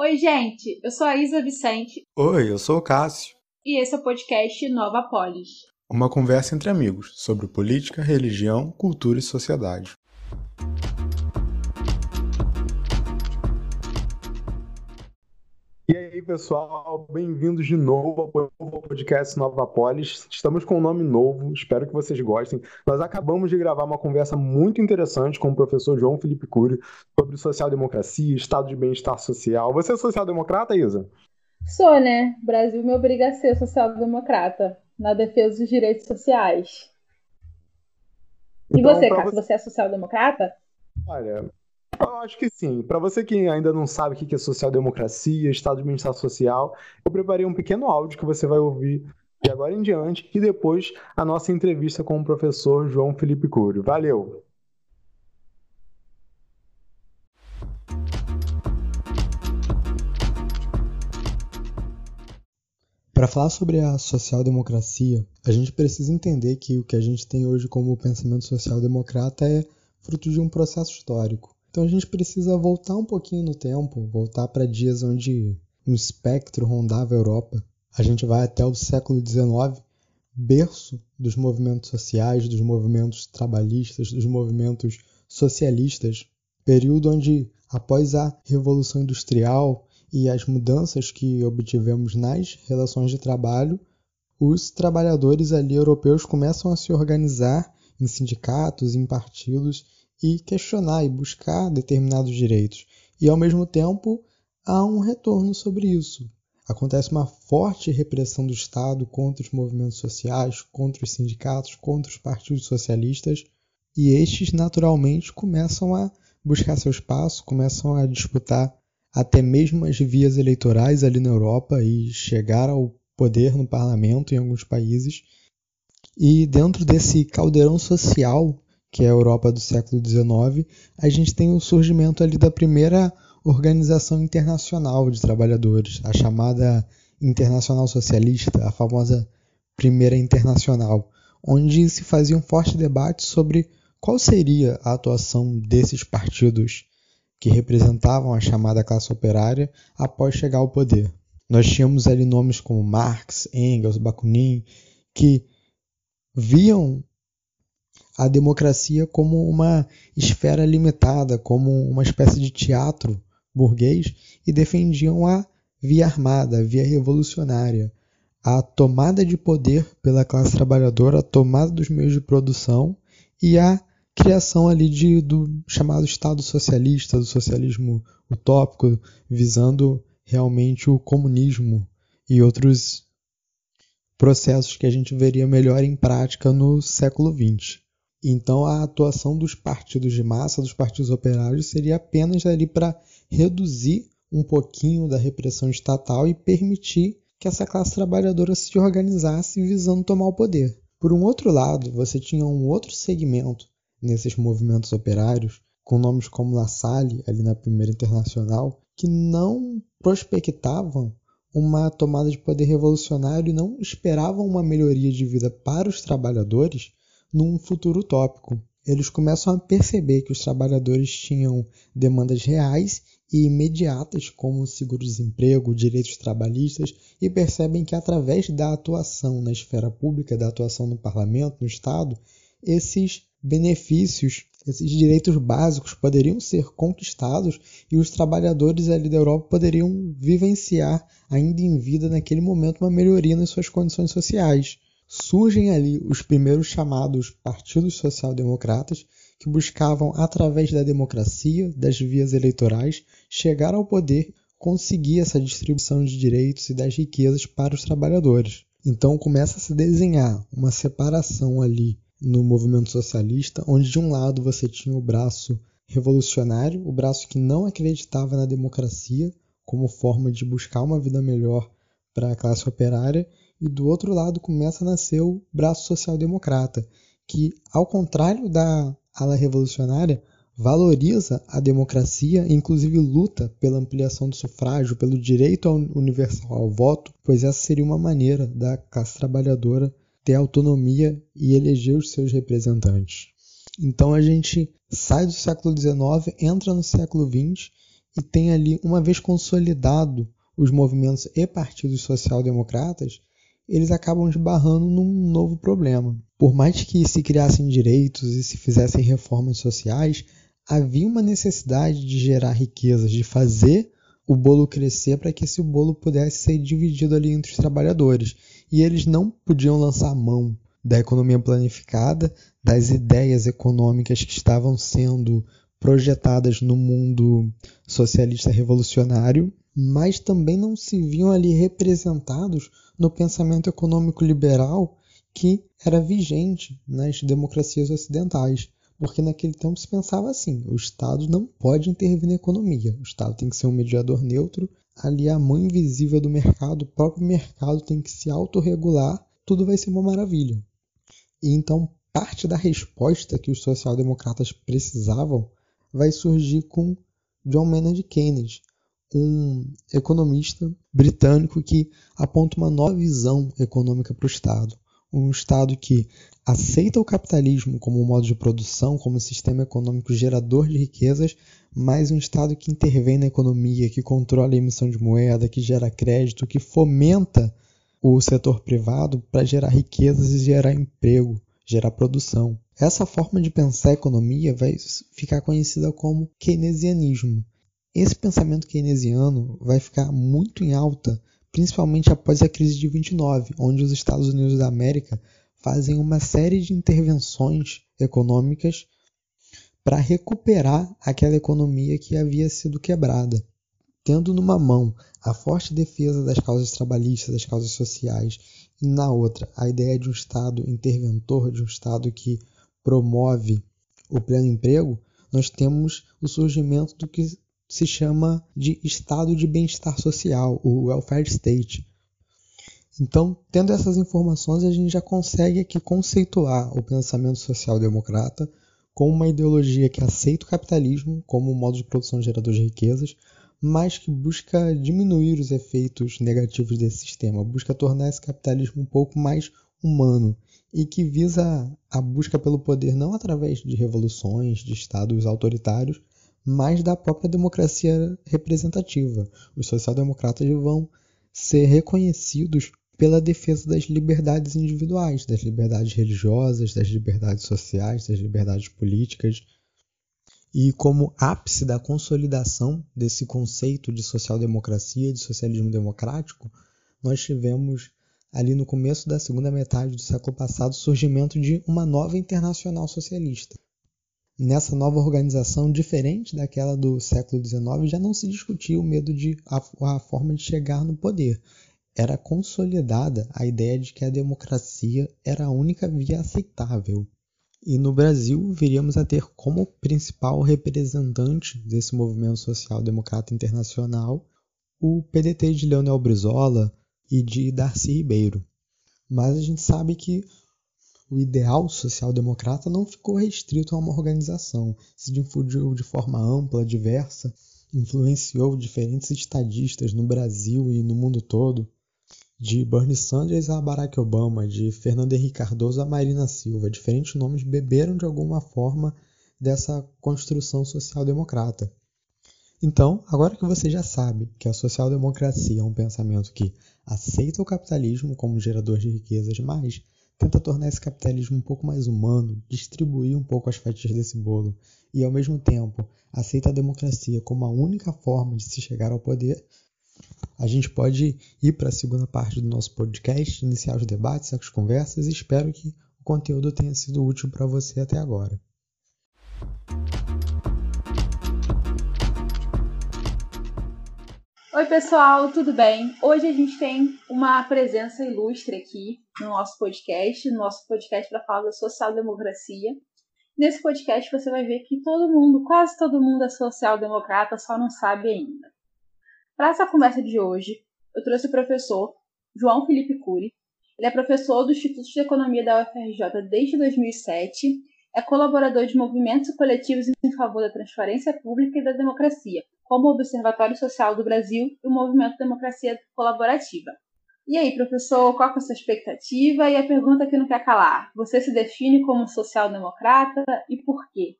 Oi, gente, eu sou a Isa Vicente. Oi, eu sou o Cássio. E esse é o podcast Nova Polis. Uma conversa entre amigos sobre política, religião, cultura e sociedade. Aí, pessoal, bem-vindos de novo ao podcast Nova Polis. Estamos com um nome novo, espero que vocês gostem. Nós acabamos de gravar uma conversa muito interessante com o professor João Felipe Cury sobre social-democracia, estado de bem-estar social. Você é social-democrata, Isa? Sou, né? O Brasil me obriga a ser social-democrata na defesa dos direitos sociais. E então, você, Cássio, você... você é social-democrata? Olha, eu acho que sim. Para você que ainda não sabe o que é social-democracia, Estado de Bem-Estar Social, eu preparei um pequeno áudio que você vai ouvir de agora em diante e depois a nossa entrevista com o professor João Felipe Curio. Valeu! Para falar sobre a social-democracia, a gente precisa entender que o que a gente tem hoje como pensamento social-democrata é fruto de um processo histórico. Então a gente precisa voltar um pouquinho no tempo, voltar para dias onde um espectro rondava a Europa. A gente vai até o século XIX, berço dos movimentos sociais, dos movimentos trabalhistas, dos movimentos socialistas, período onde, após a Revolução Industrial e as mudanças que obtivemos nas relações de trabalho, os trabalhadores ali europeus começam a se organizar em sindicatos, em partidos e questionar e buscar determinados direitos. E ao mesmo tempo há um retorno sobre isso. Acontece uma forte repressão do Estado contra os movimentos sociais, contra os sindicatos, contra os partidos socialistas, e estes naturalmente começam a buscar seu espaço, começam a disputar até mesmo as vias eleitorais ali na Europa e chegar ao poder no parlamento em alguns países. E dentro desse caldeirão social que é a Europa do século XIX, a gente tem o surgimento ali da primeira organização internacional de trabalhadores, a chamada Internacional Socialista, a famosa Primeira Internacional, onde se fazia um forte debate sobre qual seria a atuação desses partidos que representavam a chamada classe operária após chegar ao poder. Nós tínhamos ali nomes como Marx, Engels, Bakunin, que viam a democracia como uma esfera limitada, como uma espécie de teatro burguês e defendiam a via armada, a via revolucionária, a tomada de poder pela classe trabalhadora, a tomada dos meios de produção e a criação ali de, do chamado Estado socialista, do socialismo utópico, visando realmente o comunismo e outros processos que a gente veria melhor em prática no século XX. Então a atuação dos partidos de massa, dos partidos operários, seria apenas ali para reduzir um pouquinho da repressão estatal e permitir que essa classe trabalhadora se organizasse visando tomar o poder. Por um outro lado, você tinha um outro segmento nesses movimentos operários, com nomes como La Salle, ali na Primeira Internacional, que não prospectavam uma tomada de poder revolucionário e não esperavam uma melhoria de vida para os trabalhadores, num futuro utópico. Eles começam a perceber que os trabalhadores tinham demandas reais e imediatas, como seguro-desemprego, direitos trabalhistas, e percebem que através da atuação na esfera pública, da atuação no parlamento, no Estado, esses benefícios, esses direitos básicos poderiam ser conquistados e os trabalhadores ali da Europa poderiam vivenciar, ainda em vida naquele momento, uma melhoria nas suas condições sociais surgem ali os primeiros chamados partidos social-democratas que buscavam, através da democracia, das vias eleitorais, chegar ao poder, conseguir essa distribuição de direitos e das riquezas para os trabalhadores. Então começa a se desenhar uma separação ali no movimento socialista, onde de um lado você tinha o braço revolucionário, o braço que não acreditava na democracia como forma de buscar uma vida melhor para a classe operária, e do outro lado começa a nascer o braço social-democrata, que, ao contrário da ala revolucionária, valoriza a democracia e, inclusive, luta pela ampliação do sufrágio, pelo direito universal ao voto, pois essa seria uma maneira da classe trabalhadora ter autonomia e eleger os seus representantes. Então a gente sai do século XIX, entra no século XX e tem ali, uma vez consolidado os movimentos e partidos social-democratas, eles acabam esbarrando num novo problema. Por mais que se criassem direitos e se fizessem reformas sociais, havia uma necessidade de gerar riquezas, de fazer o bolo crescer para que esse bolo pudesse ser dividido ali entre os trabalhadores. E eles não podiam lançar mão da economia planificada, das ideias econômicas que estavam sendo projetadas no mundo socialista revolucionário, mas também não se viam ali representados no pensamento econômico liberal que era vigente nas democracias ocidentais. Porque naquele tempo se pensava assim: o Estado não pode intervir na economia, o Estado tem que ser um mediador neutro, ali a mão invisível do mercado, o próprio mercado tem que se autorregular, tudo vai ser uma maravilha. E então parte da resposta que os social-democratas precisavam vai surgir com John Maynard Keynes, um economista britânico que aponta uma nova visão econômica para o Estado. Um Estado que aceita o capitalismo como um modo de produção, como um sistema econômico gerador de riquezas, mas um Estado que intervém na economia, que controla a emissão de moeda, que gera crédito, que fomenta o setor privado para gerar riquezas e gerar emprego, gerar produção. Essa forma de pensar a economia vai ficar conhecida como keynesianismo. Esse pensamento keynesiano vai ficar muito em alta, principalmente após a crise de 29, onde os Estados Unidos da América fazem uma série de intervenções econômicas para recuperar aquela economia que havia sido quebrada. Tendo numa mão a forte defesa das causas trabalhistas, das causas sociais e na outra, a ideia de um Estado interventor, de um Estado que promove o pleno emprego, nós temos o surgimento do que se chama de estado de bem-estar social, o welfare state. Então, tendo essas informações, a gente já consegue aqui conceituar o pensamento social-democrata como uma ideologia que aceita o capitalismo como um modo de produção gerador de riquezas, mas que busca diminuir os efeitos negativos desse sistema, busca tornar esse capitalismo um pouco mais humano e que visa a busca pelo poder não através de revoluções, de estados autoritários, mas da própria democracia representativa. Os social-democratas vão ser reconhecidos pela defesa das liberdades individuais, das liberdades religiosas, das liberdades sociais, das liberdades políticas, e como ápice da consolidação desse conceito de social-democracia, de socialismo democrático, nós tivemos ali no começo da segunda metade do século passado o surgimento de uma nova internacional socialista. Nessa nova organização, diferente daquela do século XIX, já não se discutia o medo de a, a forma de chegar no poder. Era consolidada a ideia de que a democracia era a única via aceitável. E no Brasil viríamos a ter como principal representante desse movimento social democrata internacional o PDT de Leonel Brizola e de Darcy Ribeiro. Mas a gente sabe que o ideal social-democrata não ficou restrito a uma organização, se difundiu de forma ampla, diversa, influenciou diferentes estadistas no Brasil e no mundo todo de Bernie Sanders a Barack Obama, de Fernando Henrique Cardoso a Marina Silva. Diferentes nomes beberam de alguma forma dessa construção social-democrata. Então, agora que você já sabe que a social-democracia é um pensamento que aceita o capitalismo como gerador de riquezas, mas tenta tornar esse capitalismo um pouco mais humano, distribuir um pouco as fatias desse bolo e, ao mesmo tempo, aceita a democracia como a única forma de se chegar ao poder, a gente pode ir para a segunda parte do nosso podcast, iniciar os debates, as conversas e espero que o conteúdo tenha sido útil para você até agora. Oi, pessoal, tudo bem? Hoje a gente tem uma presença ilustre aqui no nosso podcast, no nosso podcast para falar da social-democracia. Nesse podcast você vai ver que todo mundo, quase todo mundo é social-democrata, só não sabe ainda. Para essa conversa de hoje, eu trouxe o professor João Felipe Cury. Ele é professor do Instituto de Economia da UFRJ desde 2007, é colaborador de movimentos coletivos em favor da transparência pública e da democracia, como o Observatório Social do Brasil e o Movimento Democracia Colaborativa. E aí, professor, qual é a sua expectativa? E a pergunta que não quer calar: você se define como social-democrata e por quê?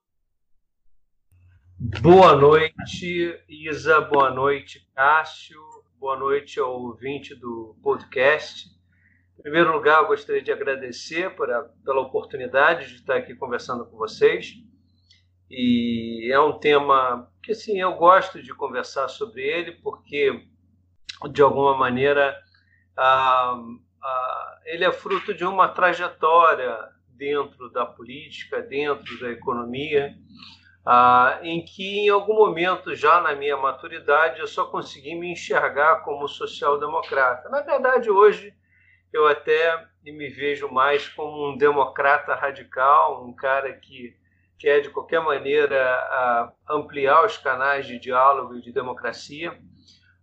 Boa noite, Isa. Boa noite, Cássio. Boa noite ao ouvinte do podcast. Em primeiro lugar, gostaria de agradecer por a, pela oportunidade de estar aqui conversando com vocês. E é um tema que, assim, eu gosto de conversar sobre ele, porque, de alguma maneira, ah, ah, ele é fruto de uma trajetória dentro da política, dentro da economia, em que em algum momento já na minha maturidade eu só consegui me enxergar como social-democrata. Na verdade, hoje eu até me vejo mais como um democrata radical, um cara que quer de qualquer maneira ampliar os canais de diálogo e de democracia.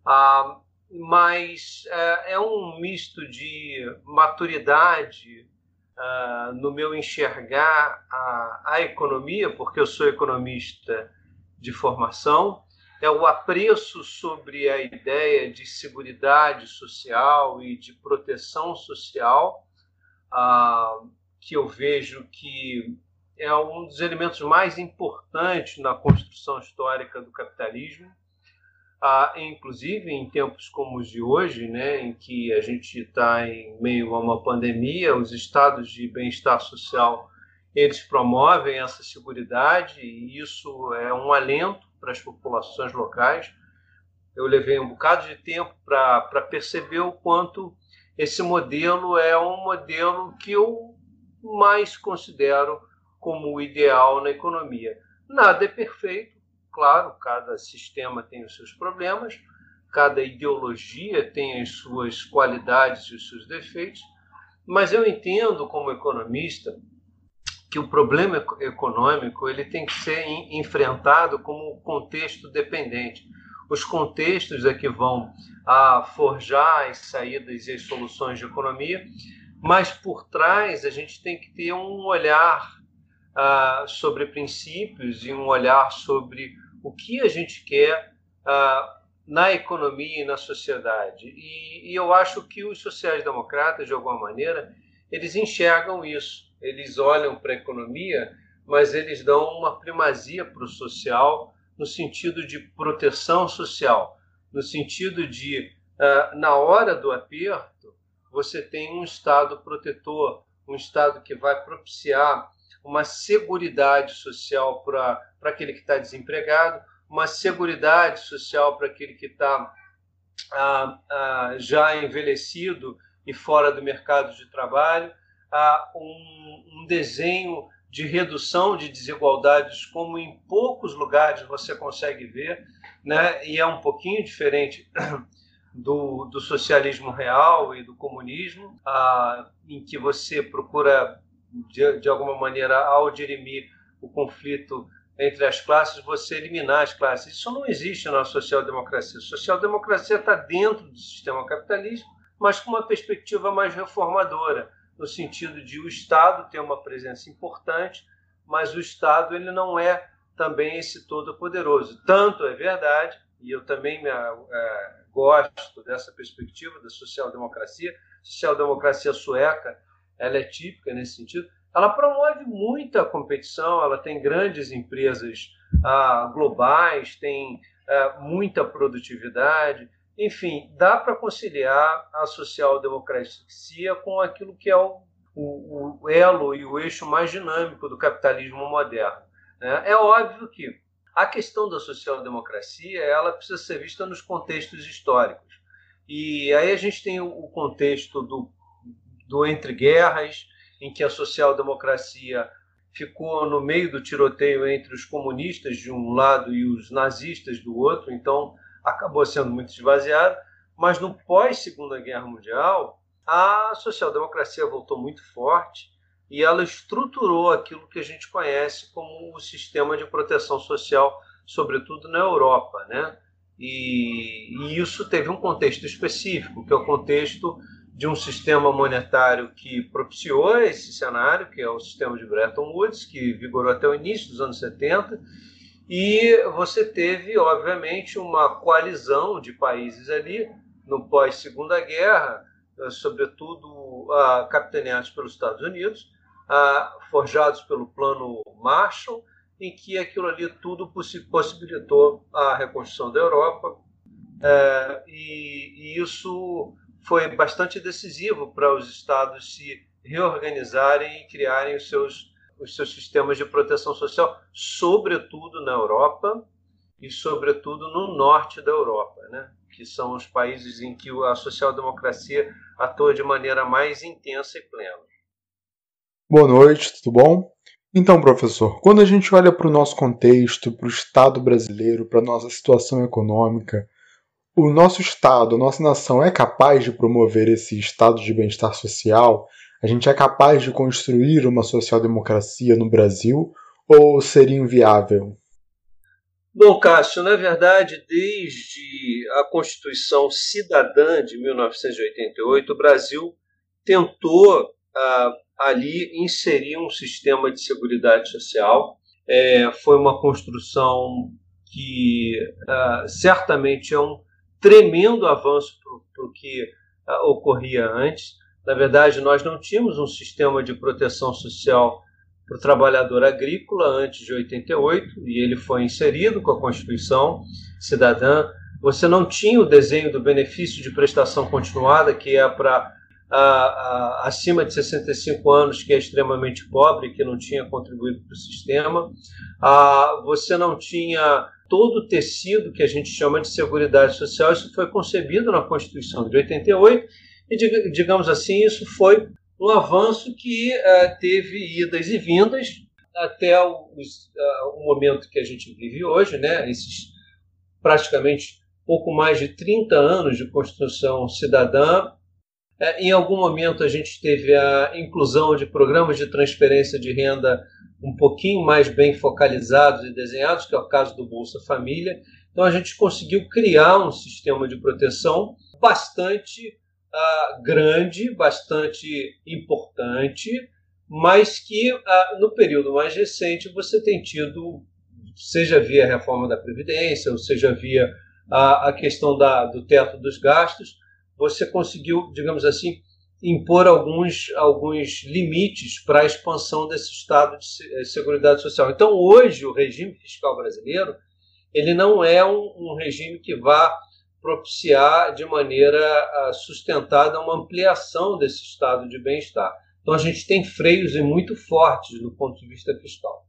Ah, mas é, é um misto de maturidade uh, no meu enxergar a economia, porque eu sou economista de formação, é o apreço sobre a ideia de segurança social e de proteção social, uh, que eu vejo que é um dos elementos mais importantes na construção histórica do capitalismo ah, inclusive em tempos como os de hoje, né, em que a gente está em meio a uma pandemia, os estados de bem-estar social eles promovem essa segurança e isso é um alento para as populações locais. Eu levei um bocado de tempo para perceber o quanto esse modelo é um modelo que eu mais considero como o ideal na economia. Nada é perfeito, Claro, cada sistema tem os seus problemas, cada ideologia tem as suas qualidades e os seus defeitos, mas eu entendo como economista que o problema econômico ele tem que ser enfrentado como contexto dependente. Os contextos é que vão a forjar as saídas e as soluções de economia, mas por trás a gente tem que ter um olhar sobre princípios e um olhar sobre o que a gente quer na economia e na sociedade. E, e eu acho que os sociais-democratas, de alguma maneira, eles enxergam isso. Eles olham para a economia, mas eles dão uma primazia para o social no sentido de proteção social, no sentido de, na hora do aperto, você tem um Estado protetor, um Estado que vai propiciar uma seguridade social para aquele que está desempregado, uma seguridade social para aquele que está ah, ah, já envelhecido e fora do mercado de trabalho, ah, um, um desenho de redução de desigualdades, como em poucos lugares você consegue ver, né? e é um pouquinho diferente do, do socialismo real e do comunismo, ah, em que você procura de, de alguma maneira, ao dirimir o conflito entre as classes, você eliminar as classes. Isso não existe na social-democracia. Social-democracia está dentro do sistema capitalista, mas com uma perspectiva mais reformadora, no sentido de o Estado ter uma presença importante, mas o Estado ele não é também esse todo poderoso. Tanto é verdade, e eu também me, é, gosto dessa perspectiva da social-democracia, social-democracia sueca, ela é típica nesse sentido. Ela promove muita competição, ela tem grandes empresas ah, globais, tem ah, muita produtividade, enfim, dá para conciliar a social-democracia com aquilo que é o, o, o, elo e o eixo mais dinâmico do capitalismo moderno. Né? É óbvio que a questão da social-democracia ela precisa ser vista nos contextos históricos. E aí a gente tem o contexto do do entre guerras, em que a social-democracia ficou no meio do tiroteio entre os comunistas de um lado e os nazistas do outro, então acabou sendo muito esvaziada. Mas no pós-Segunda Guerra Mundial, a social-democracia voltou muito forte e ela estruturou aquilo que a gente conhece como o sistema de proteção social, sobretudo na Europa, né? E, e isso teve um contexto específico, que é o contexto de um sistema monetário que propiciou esse cenário, que é o sistema de Bretton Woods, que vigorou até o início dos anos 70, e você teve, obviamente, uma coalizão de países ali, no pós-Segunda Guerra, eh, sobretudo capitaneados pelos Estados Unidos, forjados pelo Plano Marshall, em que aquilo ali tudo possibilitou a reconstrução da Europa, é, e, e isso foi bastante decisivo para os estados se reorganizarem e criarem os seus, os seus sistemas de proteção social, sobretudo na Europa e, sobretudo, no norte da Europa, né? que são os países em que a social-democracia atua de maneira mais intensa e plena. Boa noite, tudo bom? Então, professor, quando a gente olha para o nosso contexto, para o Estado brasileiro, para a nossa situação econômica, o nosso Estado, a nossa nação é capaz de promover esse estado de bem-estar social? A gente é capaz de construir uma social-democracia no Brasil ou seria inviável? Bom, Cássio, na verdade, desde a Constituição Cidadã de 1988, o Brasil tentou ah, ali inserir um sistema de seguridade social. É, foi uma construção que ah, certamente é um tremendo avanço para o que ah, ocorria antes. Na verdade, nós não tínhamos um sistema de proteção social para o trabalhador agrícola antes de 88 e ele foi inserido com a Constituição Cidadã. Você não tinha o desenho do benefício de prestação continuada, que é para acima de 65 anos, que é extremamente pobre, que não tinha contribuído para o sistema. Ah, você não tinha todo o tecido que a gente chama de seguridade social. Isso foi concebido na Constituição de 88 e, digamos assim, isso foi um avanço que uh, teve idas e vindas até o, uh, o, momento que a gente vive hoje, né? esses praticamente pouco mais de 30 anos de construção cidadã. Uh, em algum momento a gente teve a inclusão de programas de transferência de renda um pouquinho mais bem focalizados e desenhados, que é o caso do Bolsa Família. Então a gente conseguiu criar um sistema de proteção bastante uh, grande, bastante importante, mas que uh, no período mais recente você tem tido, seja via reforma da Previdência, ou seja via a, a questão da, do teto dos gastos, você conseguiu, digamos assim, impor alguns, alguns limites para a expansão desse estado de eh, seguridade social. Então, hoje, o regime fiscal brasileiro ele não é um, um regime que vá propiciar de maneira ah, sustentada uma ampliação desse estado de bem-estar. Então a gente tem freios muito fortes do ponto de vista fiscal.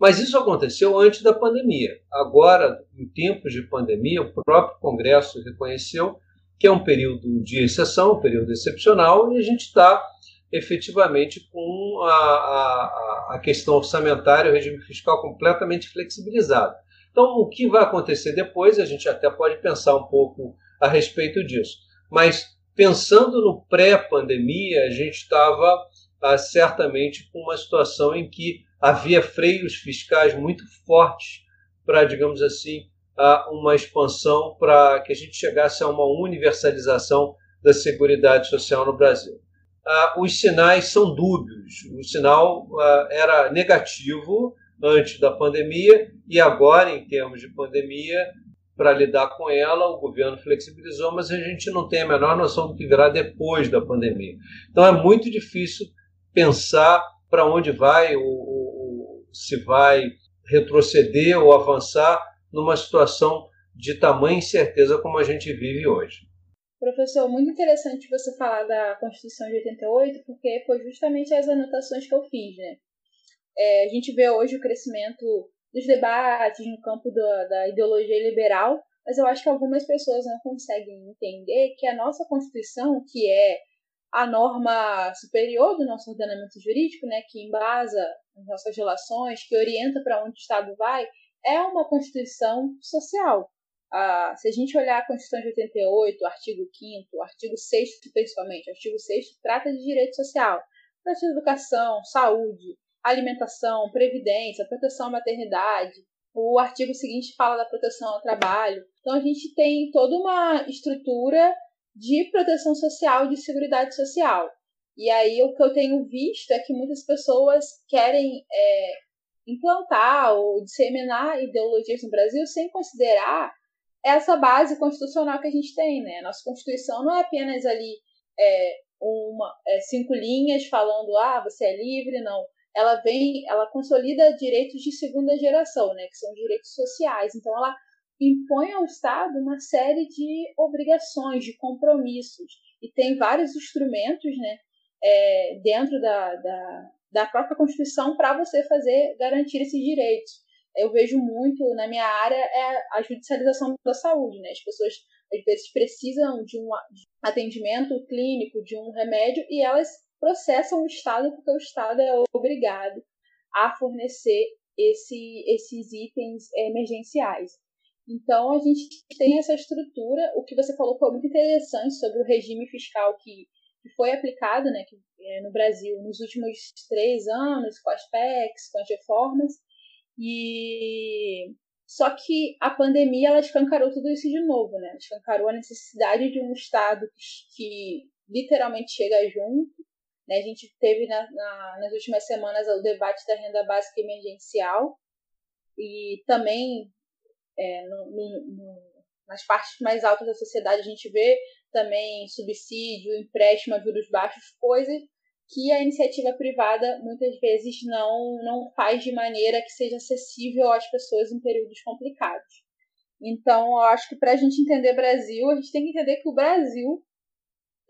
Mas isso aconteceu antes da pandemia. Agora, em tempos de pandemia, o próprio Congresso reconheceu que é um período de exceção, um período excepcional, e a gente está efetivamente com a, a, a questão orçamentária, o regime fiscal completamente flexibilizado. Então, o que vai acontecer depois, a gente até pode pensar um pouco a respeito disso. Mas, pensando no pré-pandemia, a gente estava ah, certamente com uma situação em que havia freios fiscais muito fortes para, digamos assim, ah, uma expansão para que a gente chegasse a uma universalização da Seguridade Social no Brasil. Ah, os sinais são dúbios. O sinal ah, era negativo, antes da pandemia e agora, em termos de pandemia, para lidar com ela, o governo flexibilizou, mas a gente não tem a menor noção do que virá depois da pandemia. Então é muito difícil pensar para onde vai, ou, ou, se vai retroceder ou avançar numa situação de tamanha incerteza como a gente vive hoje. Professor, muito interessante você falar da Constituição de 88, porque foi justamente as anotações que eu fiz, né? É, a gente vê hoje o crescimento dos debates no campo da, da ideologia liberal, mas eu acho que algumas pessoas não conseguem entender que a nossa Constituição, que é a norma superior do nosso ordenamento jurídico, né, que embasa as nossas relações, que orienta para onde o Estado vai, é uma Constituição social. Ah, se a gente olhar a Constituição de 88, o artigo 5 o artigo 6 principalmente, artigo 6 trata de direito social, trata de educação, saúde, alimentação, previdência, proteção à maternidade. O artigo seguinte fala da proteção ao trabalho. Então a gente tem toda uma estrutura de proteção social, de seguridade social. E aí o que eu tenho visto é que muitas pessoas querem é, implantar ou disseminar ideologias no Brasil sem considerar essa base constitucional que a gente tem, né? Nossa Constituição não é apenas ali é, uma, é, cinco linhas falando ah, você é livre, não ela vem, ela consolida direitos de segunda geração, né, que são direitos sociais. Então, ela impõe ao Estado uma série de obrigações, de compromissos, e tem vários instrumentos, né, é, dentro da, da, da própria Constituição para você fazer garantir esses direitos. Eu vejo muito na minha área é a judicialização da saúde, né? As pessoas às vezes precisam de um atendimento clínico, de um remédio e elas processam o Estado porque o Estado é obrigado a fornecer esse, esses itens emergenciais. Então, a gente tem essa estrutura. O que você falou foi muito interessante sobre o regime fiscal que, que foi aplicado né, que, é, no Brasil nos últimos três anos, com as PECs, com as reformas. E só que a pandemia ela escancarou tudo isso de novo, né? Escancarou a necessidade de um Estado que, que literalmente chega junto, né? A gente teve na, na, nas últimas semanas o debate da renda básica emergencial e também é, no, no, no, nas partes mais altas da sociedade a gente vê também subsídio, empréstimo juros baixos, coisas que a iniciativa privada muitas vezes não, não faz de maneira que seja acessível às pessoas em períodos complicados. Então, eu acho que para a gente entender Brasil, a gente tem que entender que o Brasil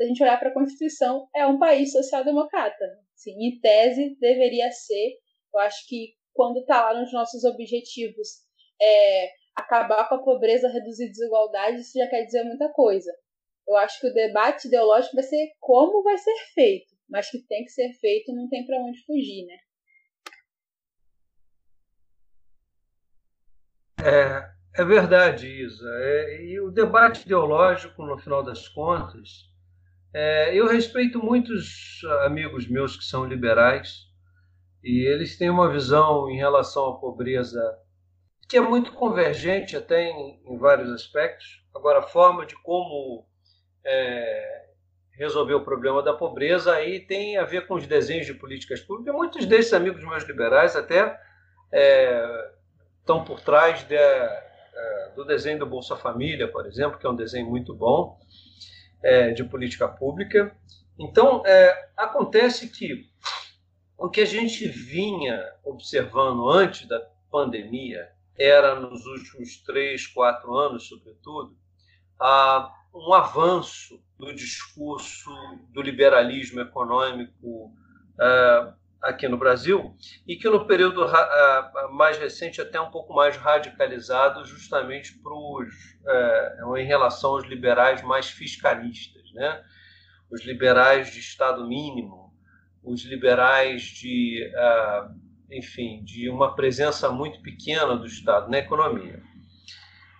a gente olhar para a Constituição, é um país social-democrata. Sim, em tese, deveria ser. Eu acho que quando está lá nos nossos objetivos é, acabar com a pobreza, reduzir desigualdade, isso já quer dizer muita coisa. Eu acho que o debate ideológico vai ser como vai ser feito, mas que tem que ser feito, não tem para onde fugir, né? É, é verdade, Isa. É, e o debate ideológico, no final das contas, é, eu respeito muitos amigos meus que são liberais e eles têm uma visão em relação à pobreza que é muito convergente até em, em vários aspectos. Agora, a forma de como é, resolver o problema da pobreza aí tem a ver com os desenhos de políticas públicas. Muitos desses amigos meus liberais até é, estão por trás de, é, do desenho do Bolsa Família, por exemplo, que é um desenho muito bom é, de política pública. Então, é, acontece que o que a gente vinha observando antes da pandemia era, nos últimos três, quatro anos, sobretudo, a, um avanço do discurso do liberalismo econômico é, aqui no Brasil e que no período mais recente até um pouco mais radicalizado justamente para os, é, em relação aos liberais mais fiscalistas, né? Os liberais de Estado mínimo, os liberais de, é, enfim, de uma presença muito pequena do Estado na economia.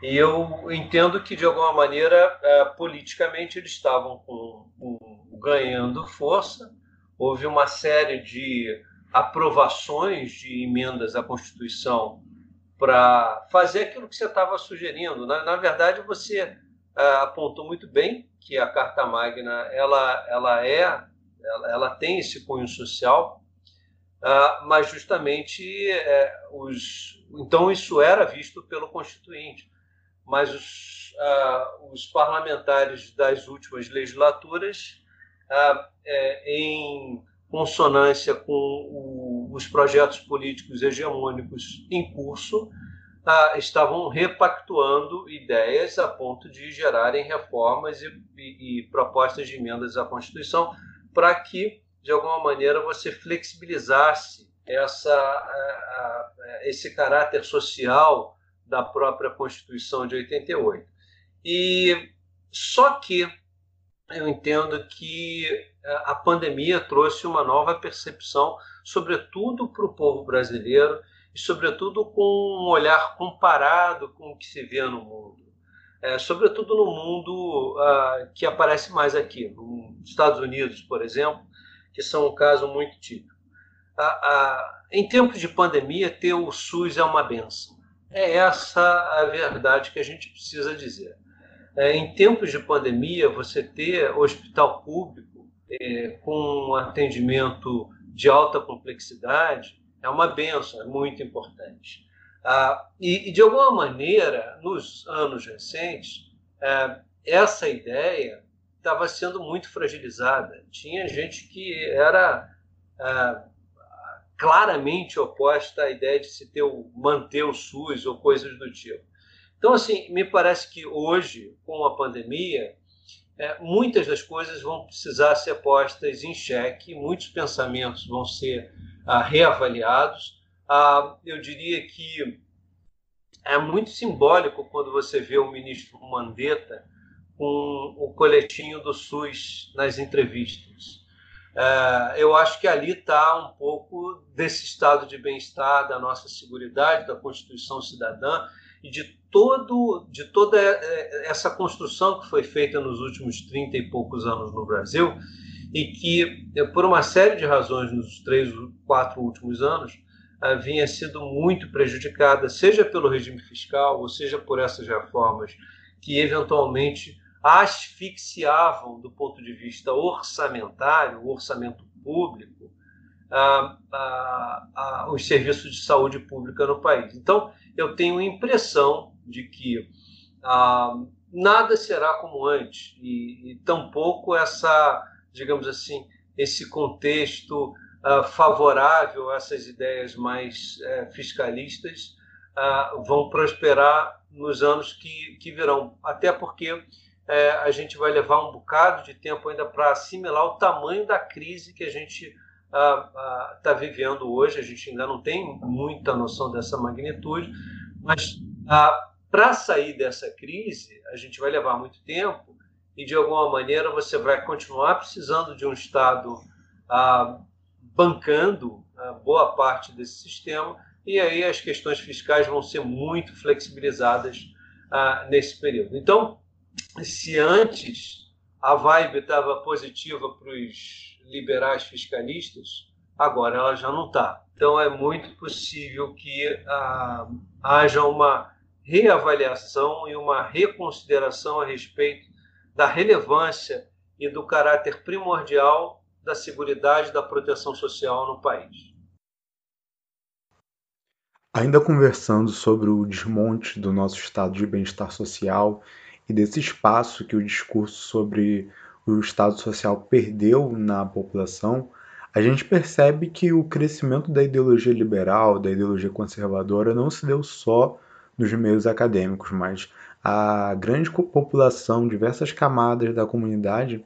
E eu entendo que de alguma maneira é, politicamente eles estavam com, com, ganhando força houve uma série de aprovações de emendas à Constituição para fazer aquilo que você estava sugerindo. Na, na verdade, você uh, apontou muito bem que a Carta Magna ela, ela é, ela, ela tem esse cunho social, uh, mas justamente uh, os, então isso era visto pelo Constituinte, mas os, os parlamentares das últimas legislaturas é, em consonância com o, os projetos políticos hegemônicos em curso, estavam repactuando ideias a ponto de gerarem reformas e, e, e propostas de emendas à Constituição para que, de alguma maneira, você flexibilizasse essa, a, a, esse caráter social da própria Constituição de 88. E só que eu entendo que a pandemia trouxe uma nova percepção, sobretudo para o povo brasileiro e, sobretudo, com um olhar comparado com o que se vê no mundo. É, sobretudo no mundo uh, que aparece mais aqui, nos Estados Unidos, por exemplo, que são um caso muito típico. Uh, uh, em tempos de pandemia, ter o SUS é uma benção. É essa a verdade que a gente precisa dizer. É, em tempos de pandemia, você ter hospital público é, com atendimento de alta complexidade é uma benção, é muito importante. Ah, e, e, de alguma maneira, nos anos recentes, é, essa ideia estava sendo muito fragilizada. Tinha gente que era é, claramente oposta à ideia de se ter o, manter o SUS ou coisas do tipo. Então, assim, me parece que hoje, com a pandemia, é, muitas das coisas vão precisar ser postas em xeque, muitos pensamentos vão ser ah, reavaliados. Ah, eu diria que é muito simbólico quando você vê o ministro Mandetta com o coletinho do SUS nas entrevistas. É, eu acho que ali está um pouco desse estado de bem-estar, da nossa segurança, da Constituição Cidadã e de, todo, de toda essa construção que foi feita nos últimos 30 e poucos anos no Brasil e que, por uma série de razões, nos três, quatro últimos anos, vinha sido muito prejudicada, seja pelo regime fiscal, ou seja por essas reformas que eventualmente asfixiavam do ponto de vista orçamentário, o orçamento público, os serviços de saúde pública no país. Então, eu tenho a impressão de que nada será como antes e, e tampouco essa, digamos assim, esse contexto uh, favorável a essas ideias mais uh, fiscalistas uh, vão prosperar nos anos que, que virão. Até porque é, a gente vai levar um bocado de tempo ainda para assimilar o tamanho da crise que a gente está vivendo hoje. A gente ainda não tem muita noção dessa magnitude, mas para sair dessa crise, a gente vai levar muito tempo e, de alguma maneira, você vai continuar precisando de um Estado bancando boa parte desse sistema, e aí as questões fiscais vão ser muito flexibilizadas nesse período. Então, se antes a vibe estava positiva para os liberais fiscalistas, agora ela já não está. Então é muito possível que ah, haja uma reavaliação e uma reconsideração a respeito da relevância e do caráter primordial da segurança da proteção social no país. Ainda conversando sobre o desmonte do nosso estado de bem-estar social e desse espaço que o discurso sobre o estado social perdeu na população, a gente percebe que o crescimento da ideologia liberal, da ideologia conservadora, não se deu só nos meios acadêmicos, mas a grande população, diversas camadas da comunidade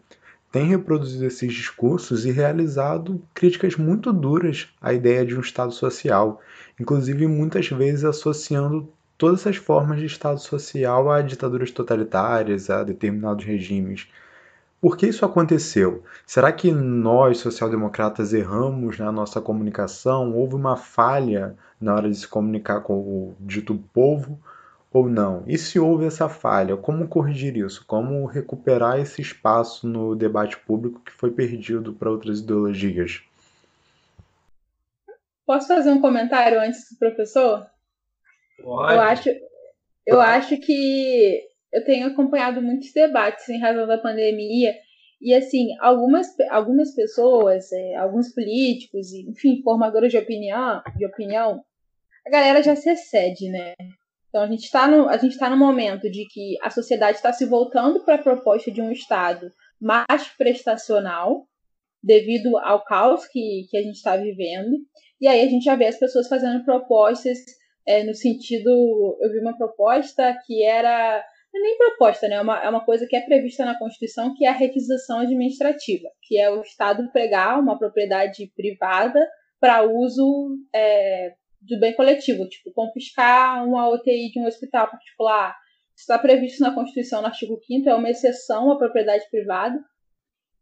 tem reproduzido esses discursos e realizado críticas muito duras à ideia de um Estado social, inclusive muitas vezes associando todas essas formas de Estado social a ditaduras totalitárias, a determinados regimes. Por que isso aconteceu? Será que nós, social-democratas, erramos na nossa comunicação? Houve uma falha na hora de se comunicar com o dito povo? ou não? E se houve essa falha, como corrigir isso? Como recuperar esse espaço no debate público que foi perdido para outras ideologias? Posso fazer um comentário antes do professor? Pode. Eu acho, eu acho que eu tenho acompanhado muitos debates em razão da pandemia e assim algumas, algumas pessoas, é, alguns políticos, enfim, formadores de opinião, de opinião, a galera já se excede, né? Então a gente está no, a gente tá no momento de que a sociedade está se voltando para a proposta de um Estado mais prestacional, devido ao caos que, que a gente está vivendo. E aí a gente já vê as pessoas fazendo propostas é, no sentido. Eu vi uma proposta que era. É nem proposta, né? É uma, é uma coisa que é prevista na Constituição, que é a requisição administrativa, que é o Estado pegar uma propriedade privada para uso é, do bem coletivo, tipo, confiscar uma UTI de um hospital particular. Está previsto na Constituição, no artigo 5 é uma exceção à propriedade privada.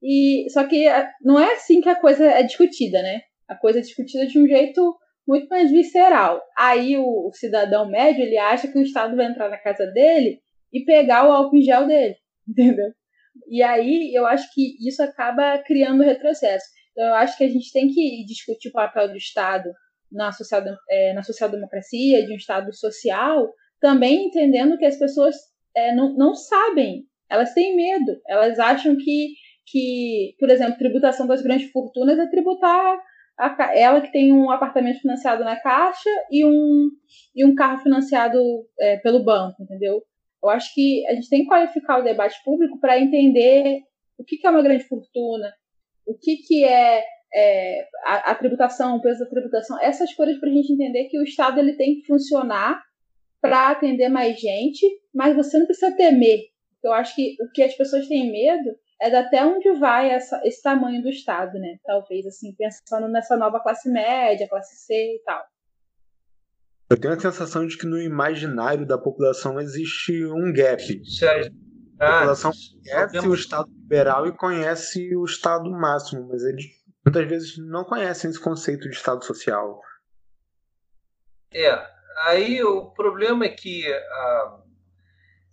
E só que é, não é assim que a coisa é discutida, né? A coisa é discutida de um jeito muito mais visceral. Aí o, o cidadão médio, ele acha que o Estado vai entrar na casa dele e pegar o álcool em gel dele, entendeu? E aí eu acho que isso acaba criando retrocesso. Então eu acho que a gente tem que discutir o papel do Estado na social, é, na social-democracia, de um Estado social, também entendendo que as pessoas é, não, não sabem, elas têm medo, elas acham que, que, por exemplo, tributação das grandes fortunas é tributar ela que tem um apartamento financiado na Caixa e um, e um carro financiado é, pelo banco, entendeu? Eu acho que a gente tem que qualificar o debate público para entender o que, que é uma grande fortuna, o que, que é é, a, a, tributação, o peso da tributação, essas coisas para a gente entender que o Estado ele tem que funcionar para atender mais gente, mas você não precisa temer. Eu acho que o que as pessoas têm medo é de até onde vai essa, esse tamanho do Estado, né? Talvez, assim, pensando nessa nova classe média, classe C e tal. Eu tenho a sensação de que no imaginário da população existe um gap. A população conhece o Estado liberal e conhece o Estado máximo, mas eles muitas vezes não conhecem esse conceito de Estado social. É, aí o problema é que a,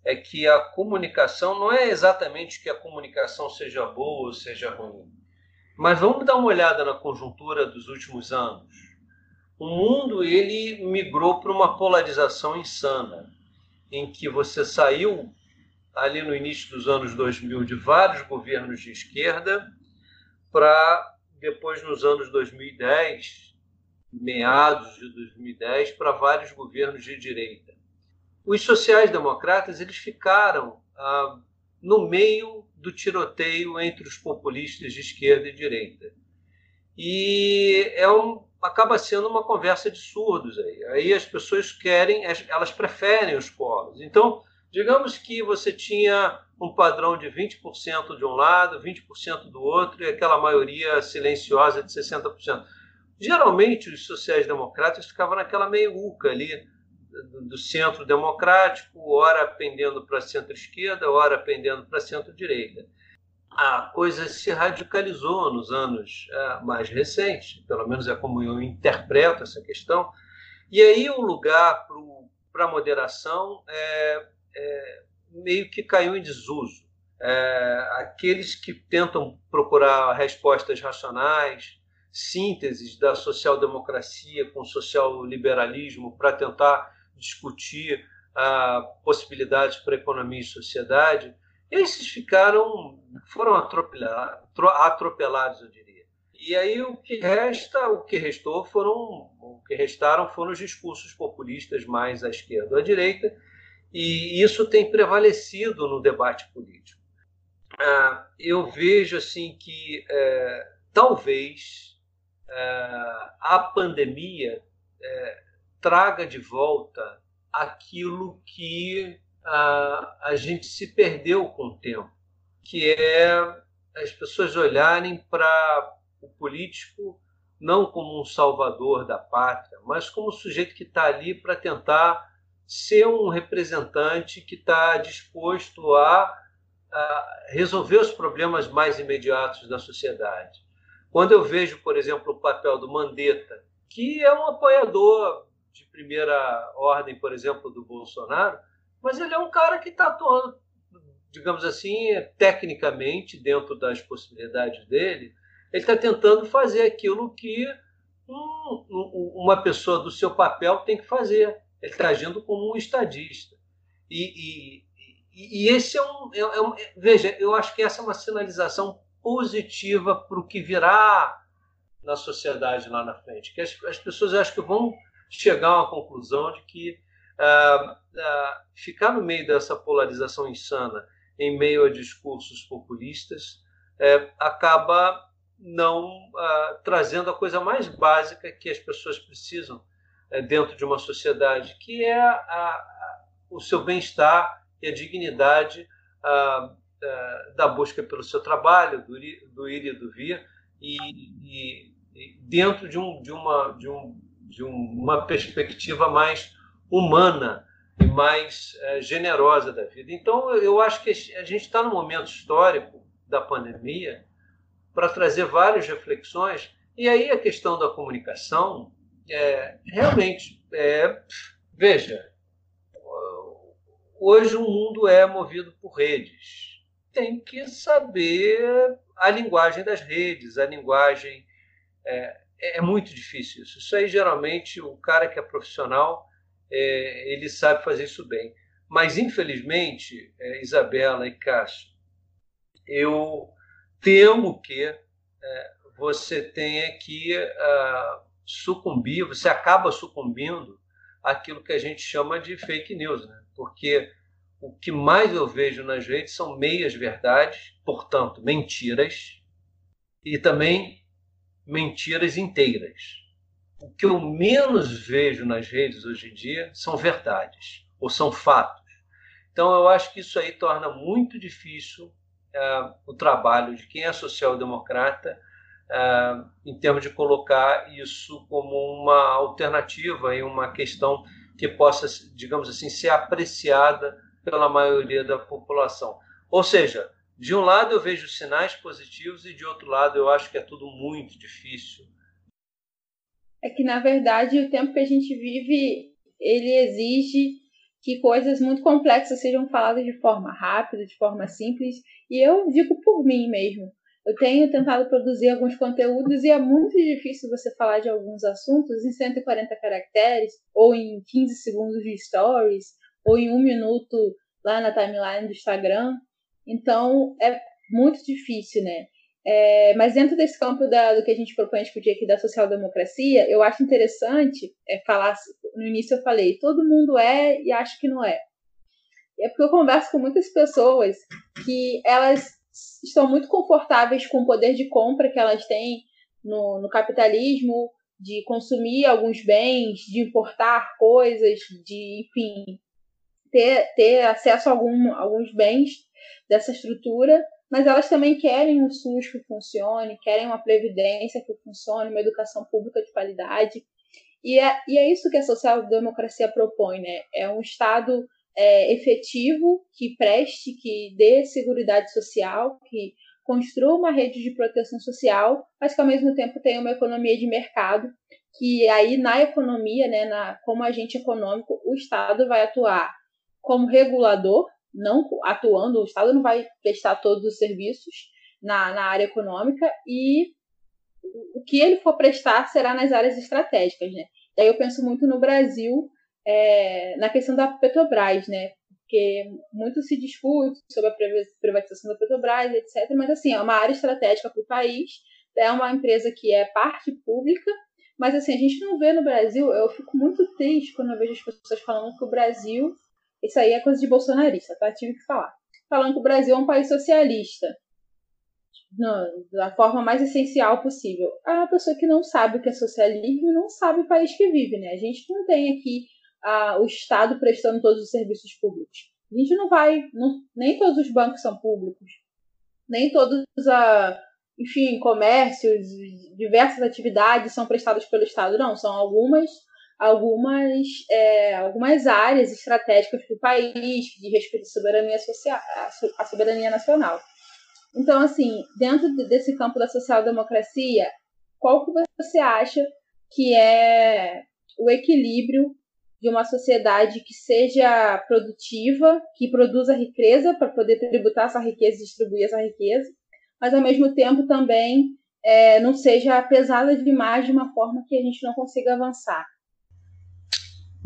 é que a comunicação não é exatamente que a comunicação seja boa ou seja ruim. Mas vamos dar uma olhada na conjuntura dos últimos anos. O mundo ele migrou para uma polarização insana, em que você saiu ali no início dos anos 2000 de vários governos de esquerda para depois nos anos 2010, meados de 2010, para vários governos de direita. Os sociais-democratas eles ficaram ah, no meio do tiroteio entre os populistas de esquerda e direita. E é um, acaba sendo uma conversa de surdos aí. Aí as pessoas querem, elas preferem os polos. Então, digamos que você tinha um padrão de 20% de um lado, 20% do outro e aquela maioria silenciosa de 60%. Geralmente os sociais-democratas ficavam naquela meiuca ali do, centro democrático, ora pendendo para centro-esquerda, ora pendendo para centro-direita. A coisa se radicalizou nos anos é, mais recentes, pelo menos é como eu interpreto essa questão, e aí o lugar para a moderação é, é meio que caiu em desuso. É, aqueles que tentam procurar respostas racionais, sínteses da social-democracia com social-liberalismo para tentar discutir ah, possibilidades para economia e sociedade, esses ficaram, foram atropelados, eu diria. E aí o que resta, o que restou foram, o que restaram foram os discursos populistas mais à esquerda ou à direita, e isso tem prevalecido no debate político. Ah, eu vejo assim que é, talvez é, a pandemia é, traga de volta aquilo que a, a gente se perdeu com o tempo, que é as pessoas olharem para o político não como um salvador da pátria, mas como um sujeito que está ali para tentar ser um representante que está disposto a, a, resolver os problemas mais imediatos da sociedade. Quando eu vejo, por exemplo, o papel do Mandetta, que é um apoiador de primeira ordem, por exemplo, do Bolsonaro, mas ele é um cara que está atuando, digamos assim, tecnicamente, dentro das possibilidades dele, ele está tentando fazer aquilo que um, um, uma pessoa do seu papel tem que fazer ele está agindo como um estadista. E, e, e esse é um, é, é um, Veja, eu acho que essa é uma sinalização positiva para o que virá na sociedade lá na frente. Que as, as pessoas acho que vão chegar a uma conclusão de que ah, ah, ficar no meio dessa polarização insana, em meio a discursos populistas, é, acaba não ah, trazendo a coisa mais básica que as pessoas precisam é, dentro de uma sociedade, que é a, a, o seu bem-estar e a dignidade da busca pelo seu trabalho, do, do ir e do vir, e, e, e dentro de, um, de, uma, de, um, de uma perspectiva mais humana e mais é, generosa da vida. Então, eu acho que a gente está no momento histórico da pandemia para trazer várias reflexões, e aí a questão da comunicação é, realmente, é, veja, hoje o mundo é movido por redes. Tem que saber a linguagem das redes, a linguagem. É, é muito difícil isso. Isso aí, geralmente, o cara que é profissional, é, ele sabe fazer isso bem. Mas, infelizmente, é, Isabela e Cássio, eu temo que é, você tenha que uh, sucumbir, você acaba sucumbindo àquilo que a gente chama de fake news, né? porque o que mais eu vejo nas redes são meias verdades, portanto, mentiras, e também mentiras inteiras. O que eu menos vejo nas redes hoje em dia são verdades ou são fatos. Então, eu acho que isso aí torna muito difícil uh, o trabalho de quem é social-democrata uh, em termos de colocar isso como uma alternativa e uma questão que possa, digamos assim, ser apreciada pela maioria da população. Ou seja, de um lado eu vejo sinais positivos e de outro lado eu acho que é tudo muito difícil. É que na verdade o tempo que a gente vive ele exige que coisas muito complexas sejam faladas de forma rápida, de forma simples, e eu digo por mim mesmo. Eu tenho tentado produzir alguns conteúdos e é muito difícil você falar de alguns assuntos em 140 caracteres, ou em 15 segundos de stories, ou em um minuto lá na timeline do Instagram. Então é muito difícil, né? É, mas dentro desse campo da, do que a gente propõe discutir aqui da social-democracia, eu acho interessante é, falar. No início eu falei, todo mundo é e acho que não é. É porque eu converso com muitas pessoas que elas estão muito confortáveis com o poder de compra que elas têm no, no capitalismo, de consumir alguns bens, de importar coisas, de, enfim, ter, ter acesso a algum, alguns bens dessa estrutura, mas elas também querem um SUS que funcione, querem uma previdência que funcione, uma educação pública de qualidade. E é, e é isso que a social-democracia propõe, né? É um Estado é, efetivo que preste, que dê segurança social, que construa uma rede de proteção social, mas que ao mesmo tempo tenha uma economia de mercado, que aí na economia, né, na, como agente econômico, o Estado vai atuar como regulador, não atuando, o Estado não vai prestar todos os serviços na, na área econômica e o que ele for prestar será nas áreas estratégicas, né? Daí eu penso muito no Brasil, é, na questão da Petrobras, né? Porque muito se discute sobre a privatização da Petrobras, etc. Mas, assim, é uma área estratégica para o país, é uma empresa que é parte pública, mas, assim, a gente não vê no Brasil, eu fico muito triste quando eu vejo as pessoas falando que o Brasil isso aí é coisa de bolsonarista, tá? Tive que falar. Falando que o Brasil é um país socialista. Da forma mais essencial possível. A pessoa que não sabe o que é socialismo não sabe o país que vive, né? A gente não tem aqui o Estado prestando todos os serviços públicos. A gente não vai. Não, nem todos os bancos são públicos. Nem todos a. Enfim, comércios, diversas atividades são prestadas pelo Estado. Não, são algumas algumas, é, algumas áreas estratégicas para o país, de respeito à soberania, social, à soberania nacional. Então, assim, dentro desse campo da social-democracia, qual que você acha que é o equilíbrio de uma sociedade que seja produtiva, que produza riqueza para poder tributar essa riqueza e distribuir essa riqueza, mas ao mesmo tempo também é, não seja pesada demais de uma forma que a gente não consiga avançar.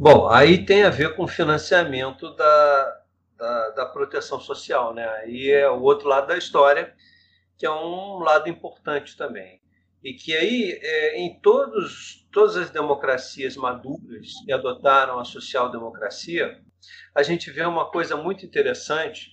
Bom, aí tem a ver com o financiamento da, da, da, proteção social, né? Aí é o outro lado da história, que é um lado importante também. E que aí, é, em todos, todas as democracias maduras que adotaram a social-democracia, a gente vê uma coisa muito interessante,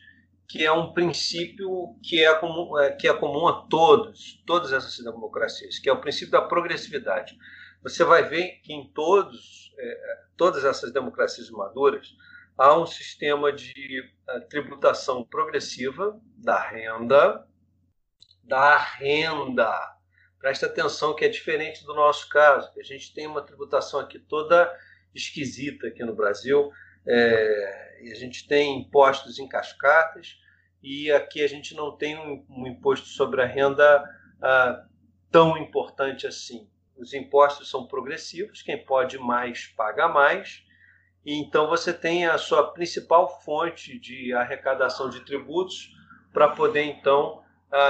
que é um princípio que é comum, é, que é comum a todos, todas essas democracias, que é o princípio da progressividade. Você vai ver que em todos é, todas essas democracias maduras, há um sistema de uh, tributação progressiva da renda, da renda. Presta atenção que é diferente do nosso caso, que a gente tem uma tributação aqui toda esquisita aqui no Brasil, é, e a gente tem impostos em cascatas, e aqui a gente não tem um, um imposto sobre a renda uh, tão importante assim os impostos são progressivos, quem pode mais paga mais, e então você tem a sua principal fonte de arrecadação de tributos para poder então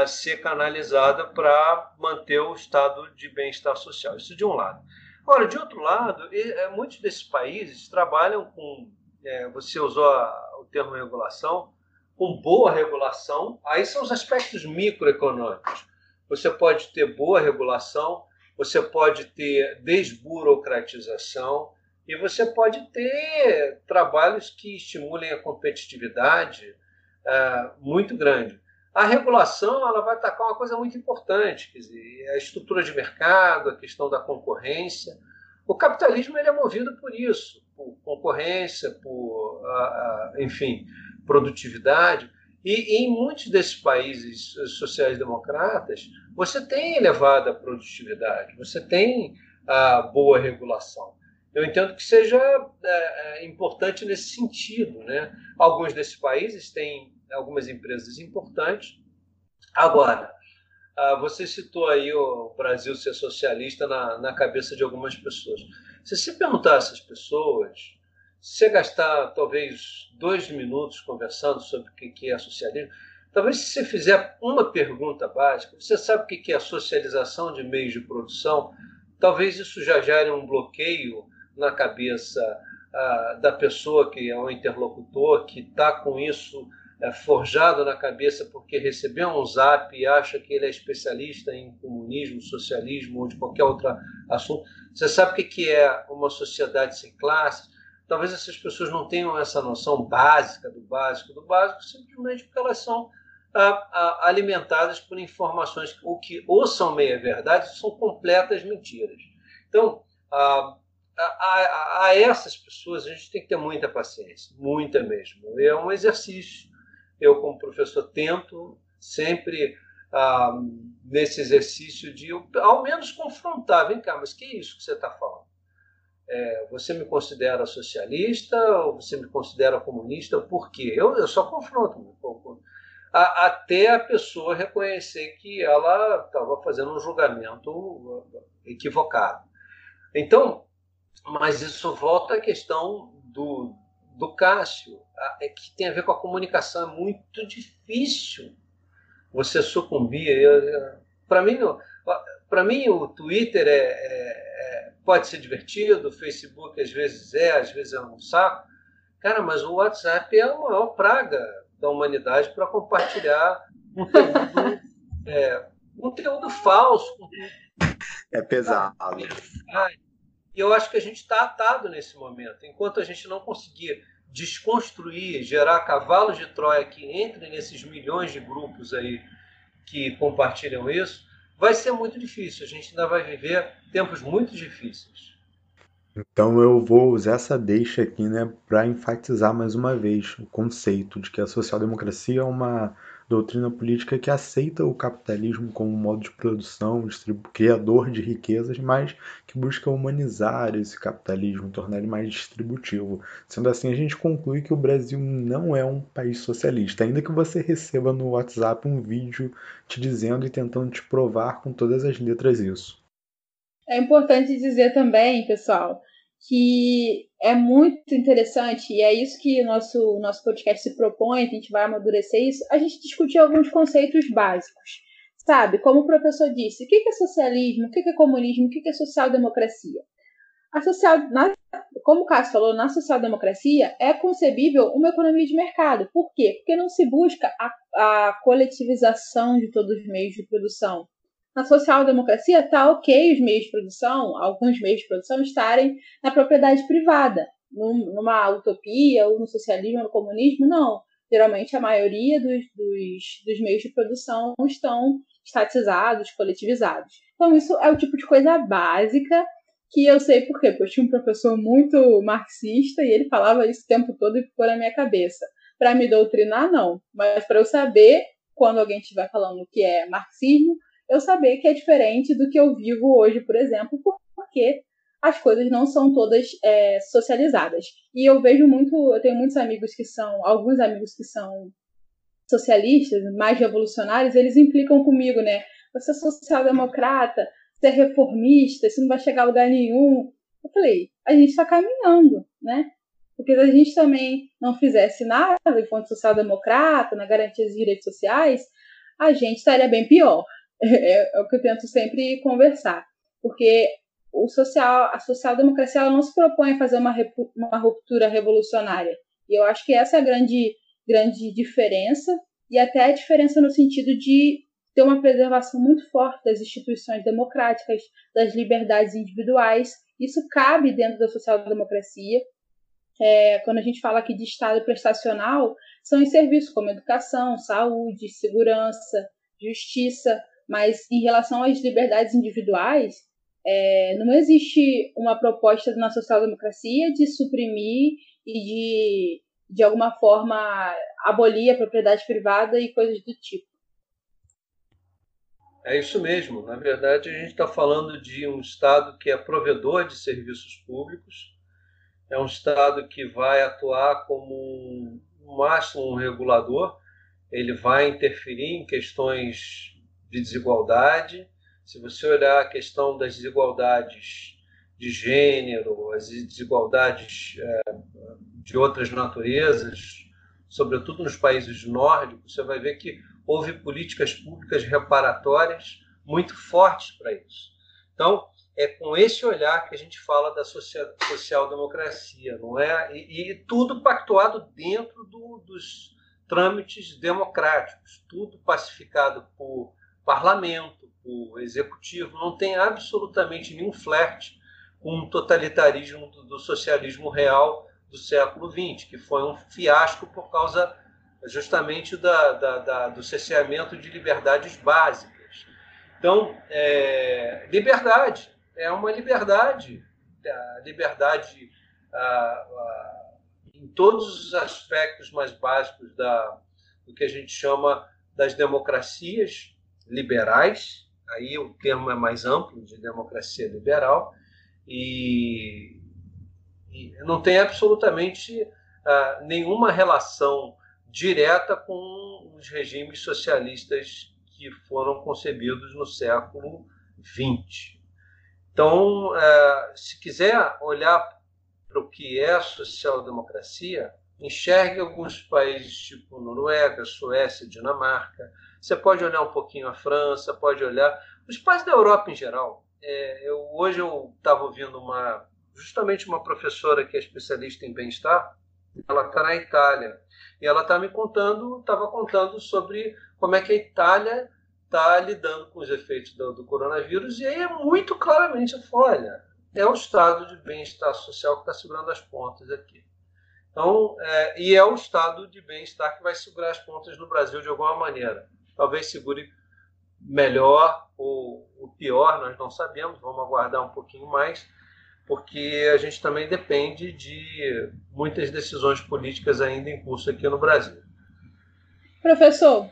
ser canalizada para manter o estado de bem-estar social. Isso de um lado. Agora, de outro lado, é, muitos desses países trabalham com, é, você usou o termo regulação, com boa regulação, aí são os aspectos microeconômicos. Você pode ter boa regulação, você pode ter desburocratização e você pode ter trabalhos que estimulem a competitividade uh, muito grande. a regulação ela vai atacar uma coisa muito importante, quer dizer, a estrutura de mercado, a questão da concorrência. O capitalismo ele é movido por isso, por concorrência, por, enfim, produtividade. E em muitos desses países sociais-democratas, você tem elevada produtividade, você tem a boa regulação. Eu entendo que seja é, é, importante nesse sentido. Né? Alguns desses países têm algumas empresas importantes. Agora, ah, você citou aí o Brasil ser socialista na, na cabeça de algumas pessoas. Se você perguntar a essas pessoas, você gastar talvez dois minutos conversando sobre o que é socialismo, talvez se você fizer uma pergunta básica, você sabe o que é a socialização de meios de produção? Talvez isso já gere um bloqueio na cabeça ah, da pessoa que é o interlocutor, que está com isso é, forjado na cabeça porque recebeu um zap e acha que ele é especialista em comunismo, socialismo ou de qualquer outro assunto. Você sabe o que é uma sociedade sem classes? Talvez essas pessoas não tenham essa noção básica do básico do básico, simplesmente porque elas são alimentadas por informações ou que ou são meia verdade ou são completas mentiras. Então, a, a, a, essas pessoas a gente tem que ter muita paciência, muita mesmo. É um exercício. Eu, como professor, tento sempre ah, nesse exercício de ao menos confrontar. Vem cá, mas que é isso que você está falando? É, você me considera socialista ou você me considera comunista? Por quê? Eu, eu só confronto a, até a pessoa reconhecer que ela estava fazendo um julgamento equivocado. Então, mas isso volta à questão do, do Cássio, é que tem a ver com a comunicação. É muito difícil você sucumbir. Para mim, para mim, o Twitter é, é, pode ser divertido, o Facebook às vezes é, às vezes é um saco. Cara, mas o WhatsApp é a maior praga da humanidade para compartilhar conteúdo, é, conteúdo falso. É pesado. E eu acho que a gente está atado nesse momento. Enquanto a gente não conseguir desconstruir, gerar cavalos de Troia que entrem nesses milhões de grupos aí que compartilham isso, vai ser muito difícil. A gente ainda vai viver tempos muito difíceis. Então eu vou usar essa deixa aqui, né, para enfatizar mais uma vez o conceito de que a social-democracia é uma doutrina política que aceita o capitalismo como modo de produção, criador de riquezas, mas que busca humanizar esse capitalismo, tornar ele mais distributivo. Sendo assim, a gente conclui que o Brasil não é um país socialista, ainda que você receba no WhatsApp um vídeo te dizendo e tentando te provar com todas as letras isso. É importante dizer também, pessoal, que é muito interessante, e é isso que o nosso, nosso podcast se propõe, a gente vai amadurecer isso, a gente discutir alguns conceitos básicos. Sabe, como o professor disse, o que é socialismo, o que é comunismo, o que é social-democracia? A social, na, como o Cássio falou, na social-democracia é concebível uma economia de mercado. Por quê? Porque não se busca a, a coletivização de todos os meios de produção na social-democracia está ok os meios de produção, alguns meios de produção, estarem na propriedade privada. numa utopia, ou no socialismo, ou no comunismo, não. Geralmente a maioria dos, dos, dos meios de produção estão estatizados, coletivizados. Então, isso é o tipo de coisa básica que eu sei por quê, porque eu tinha um professor muito marxista e ele falava isso o tempo todo e ficou na minha cabeça. Para me doutrinar, não, mas para eu saber, quando alguém estiver falando que é marxismo, eu saber que é diferente do que eu vivo hoje, por exemplo, porque as coisas não são todas é, socializadas. E eu vejo muito, eu tenho muitos amigos que são, alguns amigos que são socialistas, mais revolucionários, eles implicam comigo, né? Você é social-democrata, você é reformista, você não vai chegar a lugar nenhum. Eu falei, a gente está caminhando, né? Porque se a gente também não fizesse nada enquanto social-democrata, na garantia dos direitos sociais, a gente estaria bem pior. É, é, o que eu tento sempre conversar. Porque o social, a social-democracia ela não se propõe a fazer uma, uma ruptura revolucionária. E eu acho que essa é a grande, grande diferença, e até a diferença no sentido de ter uma preservação muito forte das instituições democráticas, das liberdades individuais. Isso cabe dentro da social-democracia. é, quando a gente fala aqui de Estado prestacional, são em serviços como educação, saúde, segurança, justiça, mas em relação às liberdades individuais, é, não existe uma proposta na social-democracia de suprimir e de, de alguma forma, abolir a propriedade privada e coisas do tipo. É isso mesmo. Na verdade, a gente está falando de um Estado que é provedor de serviços públicos, é um Estado que vai atuar como um, no máximo um regulador, ele vai interferir em questões de desigualdade. Se você olhar a questão das desigualdades de gênero, as desigualdades é, de outras naturezas, sobretudo nos países nórdicos, você vai ver que houve políticas públicas reparatórias muito fortes para isso. Então, é com esse olhar que a gente fala da social-democracia, não é? E, e, tudo pactuado dentro do, dos trâmites democráticos, tudo pacificado por parlamento, por executivo, não tem absolutamente nenhum flerte com o totalitarismo do, do socialismo real do século XX, que foi um fiasco por causa justamente da, da, da, do cerceamento de liberdades básicas. Então, é, liberdade é uma liberdade, a liberdade a, a, em todos os aspectos mais básicos da, do que a gente chama das democracias liberais, aí o termo é mais amplo de democracia liberal, e, e não tem absolutamente uh, nenhuma relação direta com os regimes socialistas que foram concebidos no século XX. Então, uh, se quiser olhar para o que é social-democracia, enxergue alguns países tipo Noruega, Suécia, Dinamarca, você pode olhar um pouquinho a França, pode olhar os países da Europa em geral. É, eu, hoje eu estava ouvindo uma, justamente uma professora que é especialista em bem-estar. Ela está na Itália e ela está me contando, estava contando sobre como é que a Itália está lidando com os efeitos do, do, coronavírus e aí é muito claramente olha, é o estado de bem-estar social que está segurando as pontas aqui. Então, é, e é o estado de bem-estar que vai segurar as pontas no Brasil de alguma maneira talvez segure melhor ou o pior, nós não sabemos, vamos aguardar um pouquinho mais, porque a gente também depende de muitas decisões políticas ainda em curso aqui no Brasil. Professor,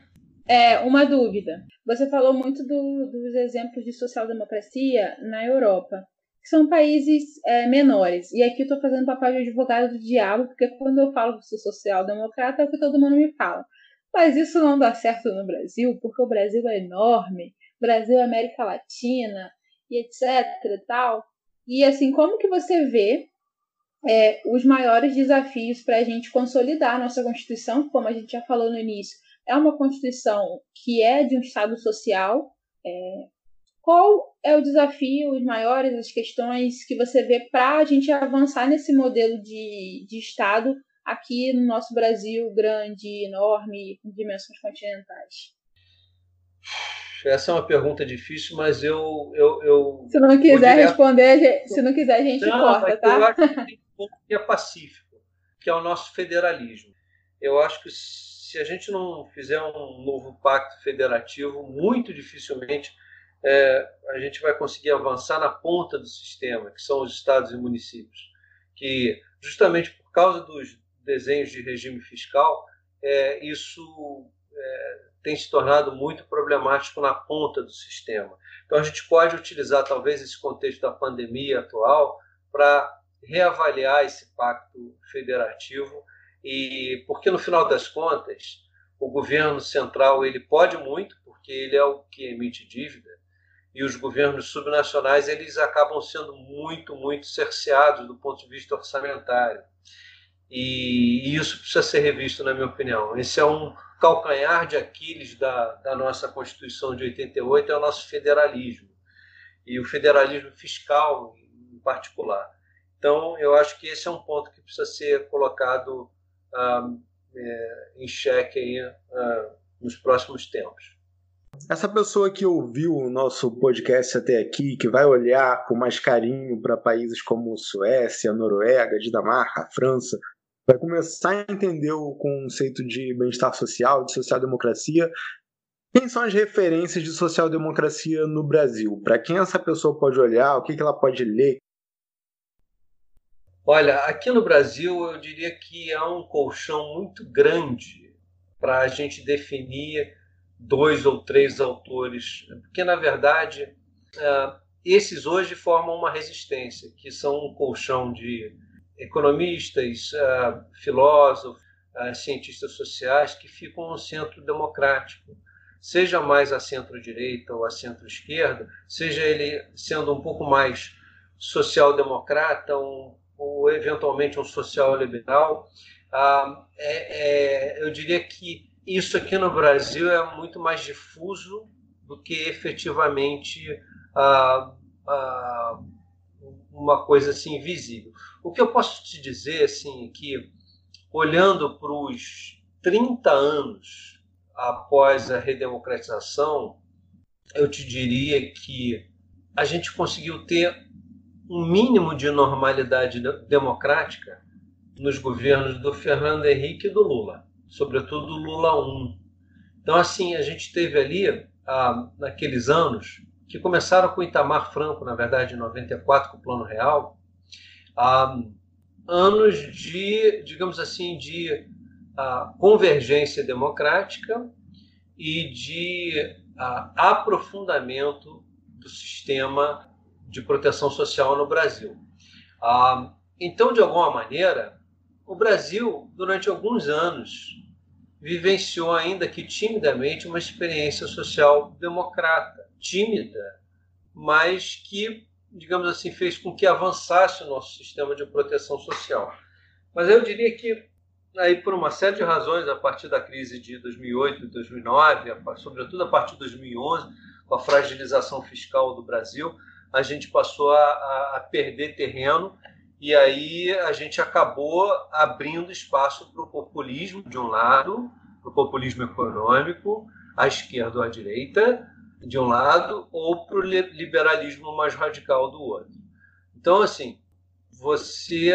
é, uma dúvida. Você falou muito do, dos exemplos de social-democracia na Europa, que são países é, menores. E aqui eu estou fazendo papel de advogado do diabo, porque quando eu falo que sou social-democrata é o que todo mundo me fala. Mas isso não dá certo no Brasil, porque o Brasil é enorme, Brasil é América Latina e etc e tal. E assim, como que você vê é, os maiores desafios para a gente consolidar a nossa Constituição, como a gente já falou no início, é uma Constituição que é de um Estado social. É, qual é o desafio, os maiores, as questões que você vê para a gente avançar nesse modelo de, de Estado aqui no nosso Brasil grande, enorme, com dimensões continentais? Essa é uma pergunta difícil, mas eu. eu, eu se não quiser direto... responder, se não quiser, a gente não, corta, tá? Eu acho que tem um ponto que é pacífico, que é o nosso federalismo. Eu acho que se a gente não fizer um novo pacto federativo, muito dificilmente é, a gente vai conseguir avançar na ponta do sistema, que são os estados e municípios, que justamente por causa dos, desenhos de regime fiscal, é, isso é, tem se tornado muito problemático na ponta do sistema. Então, a gente pode utilizar, talvez, esse contexto da pandemia atual para reavaliar esse pacto federativo, e porque, no final das contas, o governo central ele pode muito, porque ele é o que emite dívida, e os governos subnacionais eles acabam sendo muito, muito cerceados do ponto de vista orçamentário. E, isso precisa ser revisto, na minha opinião. Esse é um calcanhar de Aquiles da, da nossa Constituição de 88, é o nosso federalismo. E o federalismo fiscal, em particular. Então, eu acho que esse é um ponto que precisa ser colocado ah, é, em xeque aí, ah, nos próximos tempos. Essa pessoa que ouviu o nosso podcast até aqui, que vai olhar com mais carinho para países como Suécia, Noruega, Dinamarca, França, vai começar a entender o conceito de bem-estar social, de social-democracia. Quem são as referências de social-democracia no Brasil? Para quem essa pessoa pode olhar? O que ela pode ler? Olha, aqui no Brasil eu diria que há um colchão muito grande para a gente definir dois ou três autores, porque na verdade uh, esses hoje formam uma resistência, que são um colchão de economistas, uh, filósofos, uh, cientistas sociais que ficam no centro democrático, seja mais a centro-direita ou a centro-esquerda, seja ele sendo um pouco mais social-democrata ou eventualmente um social-liberal. É, é, eu diria que isso aqui no Brasil é muito mais difuso do que efetivamente ah, ah, uma coisa assim visível. O que eu posso te dizer assim é que olhando para os 30 anos após a redemocratização, eu te diria que a gente conseguiu ter um mínimo de normalidade democrática nos governos do Fernando Henrique e do Lula sobretudo Lula 1. Então, assim, a gente teve ali, ah, naqueles anos, que começaram com Itamar Franco, na verdade, em 94, com o Plano Real, ah, anos de, digamos assim, de ah, convergência democrática e de ah, aprofundamento do sistema de proteção social no Brasil. Ah, então, de alguma maneira, o Brasil, durante alguns anos, vivenciou, ainda que timidamente, uma experiência social democrata, tímida, mas que, digamos assim, fez com que avançasse o nosso sistema de proteção social. Mas eu diria que, aí por uma série de razões, a partir da crise de 2008 e 2009, sobretudo a partir de 2011, com a fragilização fiscal do Brasil, a gente passou a, a perder terreno e aí a gente acabou abrindo espaço para o populismo, de um lado, para o populismo econômico, à esquerda ou à direita, de um lado, ou para o liberalismo mais radical do outro. Então, assim, você.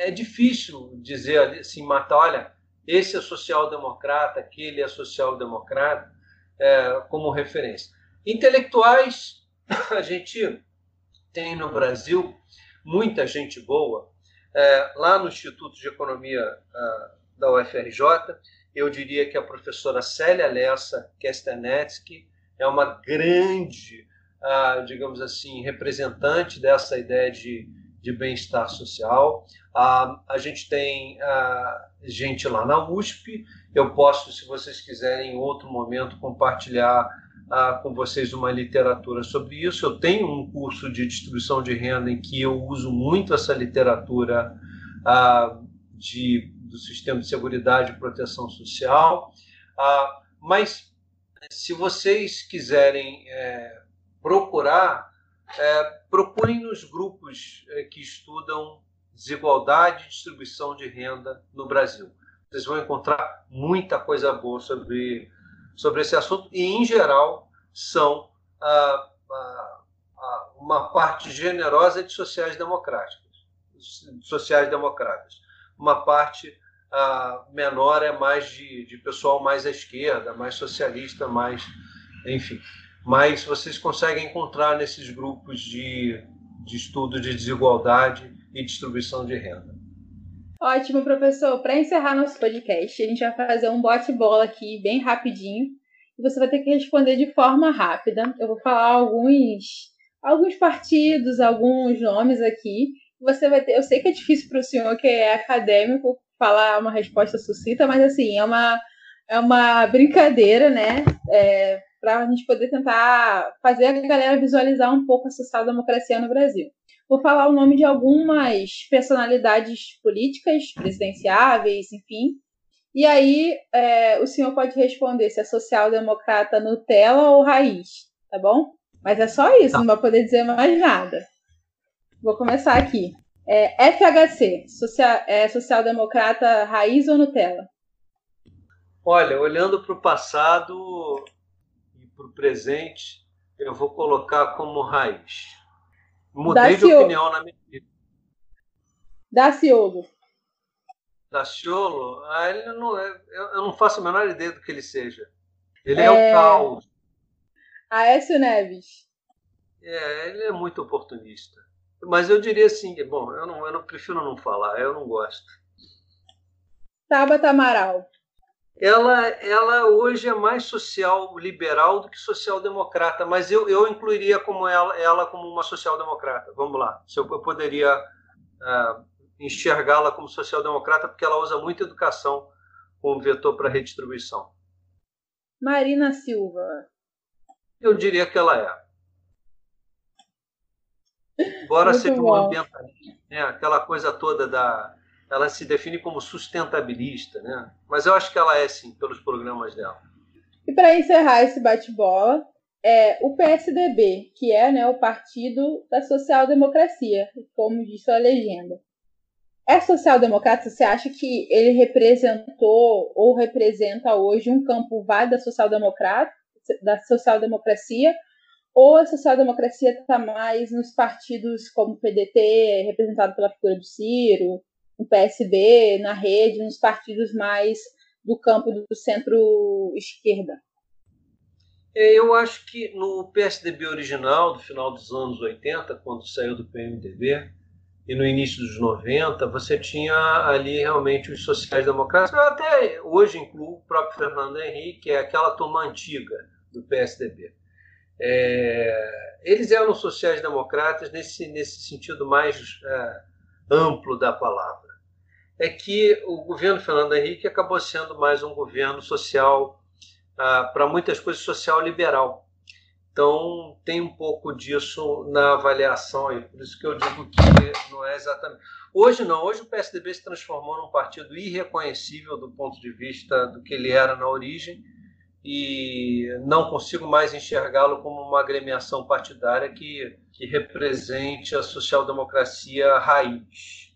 É difícil dizer assim, matar, olha, esse é social-democrata, aquele é social-democrata, é, como referência. Intelectuais, a gente tem no Brasil muita gente boa. É, lá no Instituto de Economia uh, da UFRJ, eu diria que a professora Célia Lessa Kestenetsky é uma grande, uh, digamos assim, representante dessa ideia de, de bem-estar social. Uh, a gente tem gente lá na USP, eu posso, se vocês quiserem, em outro momento, compartilhar ah, com vocês uma literatura sobre isso. Eu tenho um curso de distribuição de renda em que eu uso muito essa literatura ah, de, do sistema de seguridade e proteção social. Ah, mas, se vocês quiserem é, procurar, é, procurem nos grupos é, que estudam desigualdade e distribuição de renda no Brasil. Vocês vão encontrar muita coisa boa sobre sobre esse assunto e, em geral, são ah, ah, uma parte generosa de sociais democráticas, sociais democratas. Uma parte ah, menor é mais de, de pessoal mais à esquerda, mais socialista, mais, enfim. Mas vocês conseguem encontrar nesses grupos de, de estudo de desigualdade e distribuição de renda. Ótimo, professor. Para encerrar nosso podcast, a gente vai fazer um bote-bola aqui, bem rapidinho. E você vai ter que responder de forma rápida. Eu vou falar alguns, alguns partidos, alguns nomes aqui. Você vai ter. Eu sei que é difícil para o senhor, que é acadêmico, falar uma resposta sucinta, mas assim, é uma, é uma brincadeira, né? É, para a gente poder tentar fazer a galera visualizar um pouco a social-democracia no Brasil. Vou falar o nome de algumas personalidades políticas, presidenciáveis, enfim. E aí é, o senhor pode responder se é social-democrata Nutella ou raiz, tá bom? Mas é só isso, tá. não vai poder dizer mais nada. Vou começar aqui. É, FHC, social, é social-democrata raiz ou Nutella? Olha, olhando para o passado e presente, eu vou colocar como raiz. Mudei Daciolo. de opinião na minha vida. Daciolo. Daciolo? Ah, ele não é, eu não faço a menor ideia do que ele seja. Ele é, é o caos. Aécio Neves. É, ele é muito oportunista. Mas eu diria assim, bom, eu não, eu não prefiro não falar, eu não gosto. Tabata Amaral. Ela, ela hoje é mais social liberal do que social democrata, mas eu, eu incluiria como ela, ela como uma social democrata. Vamos lá, se eu, eu poderia uh, enxergá-la como social democrata, porque ela usa muito educação como vetor para redistribuição. Marina Silva. Eu diria que ela é. Embora Muito seja um ambientalista, né? aquela coisa toda da. Ela se define como sustentabilista, né? Mas eu acho que ela é sim, pelos programas dela. E para encerrar esse bate-bola, é o PSDB, que é né, o Partido da Social Democracia, como diz sua legenda. É social-democrata? Você acha que ele representou ou representa hoje um campo válido da social-democrata, da social-democracia, ou a social-democracia está mais nos partidos como o PDT, representado pela figura do Ciro, o PSB, na rede, nos partidos mais do campo do centro-esquerda? É, eu acho que no PSDB original, do final dos anos 80, quando saiu do PMDB, e no início dos 90, você tinha ali realmente os sociais-democratas. Eu até hoje incluo o próprio Fernando Henrique, que é aquela turma antiga do PSDB. É, eles eram sociais-democratas nesse, nesse sentido mais é, amplo da palavra. É que o governo Fernando Henrique acabou sendo mais um governo social, ah, para muitas coisas, social liberal. Então, tem um pouco disso na avaliação, e por isso que eu digo que não é exatamente. Hoje não, hoje o PSDB se transformou num partido irreconhecível do ponto de vista do que ele era na origem e não consigo mais enxergá-lo como uma agremiação partidária que, que represente a social-democracia raiz.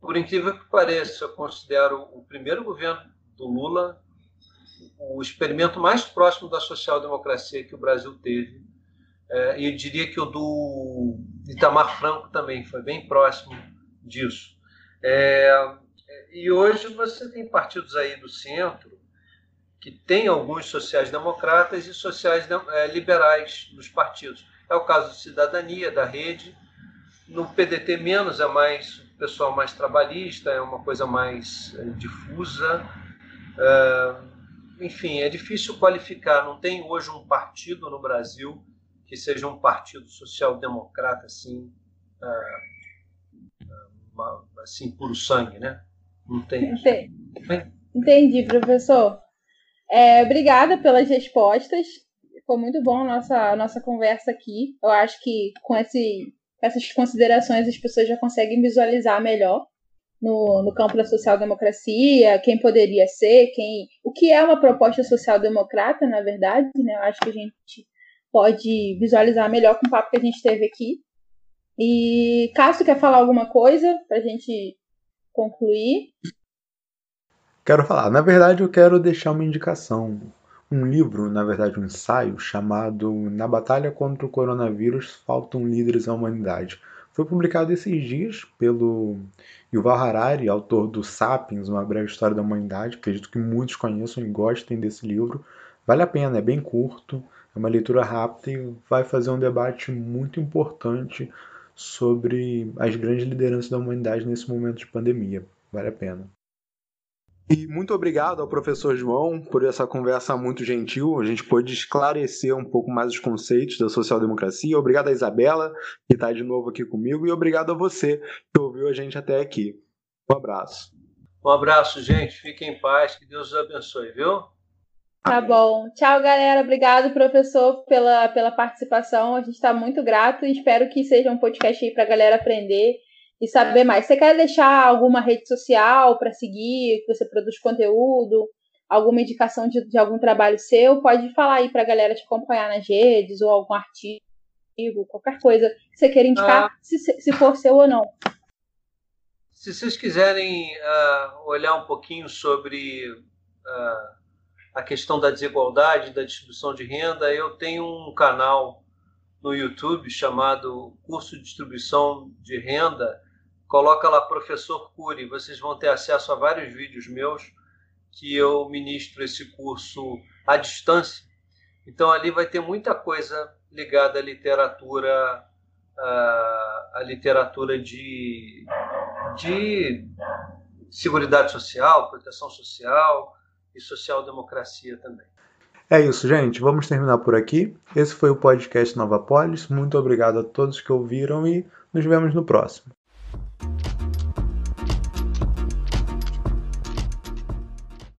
Por incrível que pareça, eu considero o primeiro governo do Lula o experimento mais próximo da social-democracia que o Brasil teve. É, e eu diria que o do Itamar Franco também foi bem próximo disso. É, e hoje você tem partidos aí do centro que tem alguns sociais-democratas e sociais-liberais nos partidos. É o caso do Cidadania, da Rede. No PDT, menos, é mais o pessoal mais trabalhista, é uma coisa mais é, difusa. É, enfim, é difícil qualificar. Não tem hoje um partido no Brasil que seja um partido social-democrata assim, assim, puro sangue, né? Não tem. Entendi, Entendi professor. É, obrigada pelas respostas. Foi muito bom a nossa, a nossa conversa aqui. Eu acho que com esse, essas considerações as pessoas já conseguem visualizar melhor no, no campo da social-democracia, quem poderia ser, quem, o que é uma proposta social-democrata, na verdade. Né? Eu acho que a gente pode visualizar melhor com o papo que a gente teve aqui. E Cássio quer falar alguma coisa para a gente concluir? Quero falar. Na verdade, eu quero deixar uma indicação. Um livro, na verdade, um ensaio, chamado Na Batalha contra o Coronavírus Faltam Líderes à Humanidade. Foi publicado esses dias pelo Yuval Harari, autor do Sapiens, Uma Breve História da Humanidade. Acredito que muitos conheçam e gostem desse livro. Vale a pena, é bem curto, é uma leitura rápida e vai fazer um debate muito importante sobre as grandes lideranças da humanidade nesse momento de pandemia. Vale a pena. E muito obrigado ao professor João por essa conversa muito gentil. A gente pôde esclarecer um pouco mais os conceitos da social-democracia. Obrigado a Isabela, que está de novo aqui comigo, e obrigado a você que ouviu a gente até aqui. Um abraço. Um abraço, gente. Fiquem em paz. Que Deus os abençoe, viu? Tá bom. Tchau, galera. Obrigado, professor, pela, pela participação. A gente está muito grato e espero que seja um podcast aí para a galera aprender e saber mais. Você quer deixar alguma rede social para seguir, que você produz conteúdo, alguma indicação de, de algum trabalho seu? Pode falar aí para a galera te acompanhar nas redes ou algum artigo, qualquer coisa que você queira indicar, ah, se, se for seu ou não. Se vocês quiserem uh, olhar um pouquinho sobre uh, a questão da desigualdade, da distribuição de renda, eu tenho um canal no YouTube chamado Curso de Distribuição de Renda. Coloca lá Professor Cury, vocês vão ter acesso a vários vídeos meus que eu ministro esse curso à distância. Então ali vai ter muita coisa ligada à literatura, à, literatura de, de seguridade social, proteção social e social-democracia também. É isso, gente. Vamos terminar por aqui. Esse foi o podcast Nova Polis. Muito obrigado a todos que ouviram e nos vemos no próximo.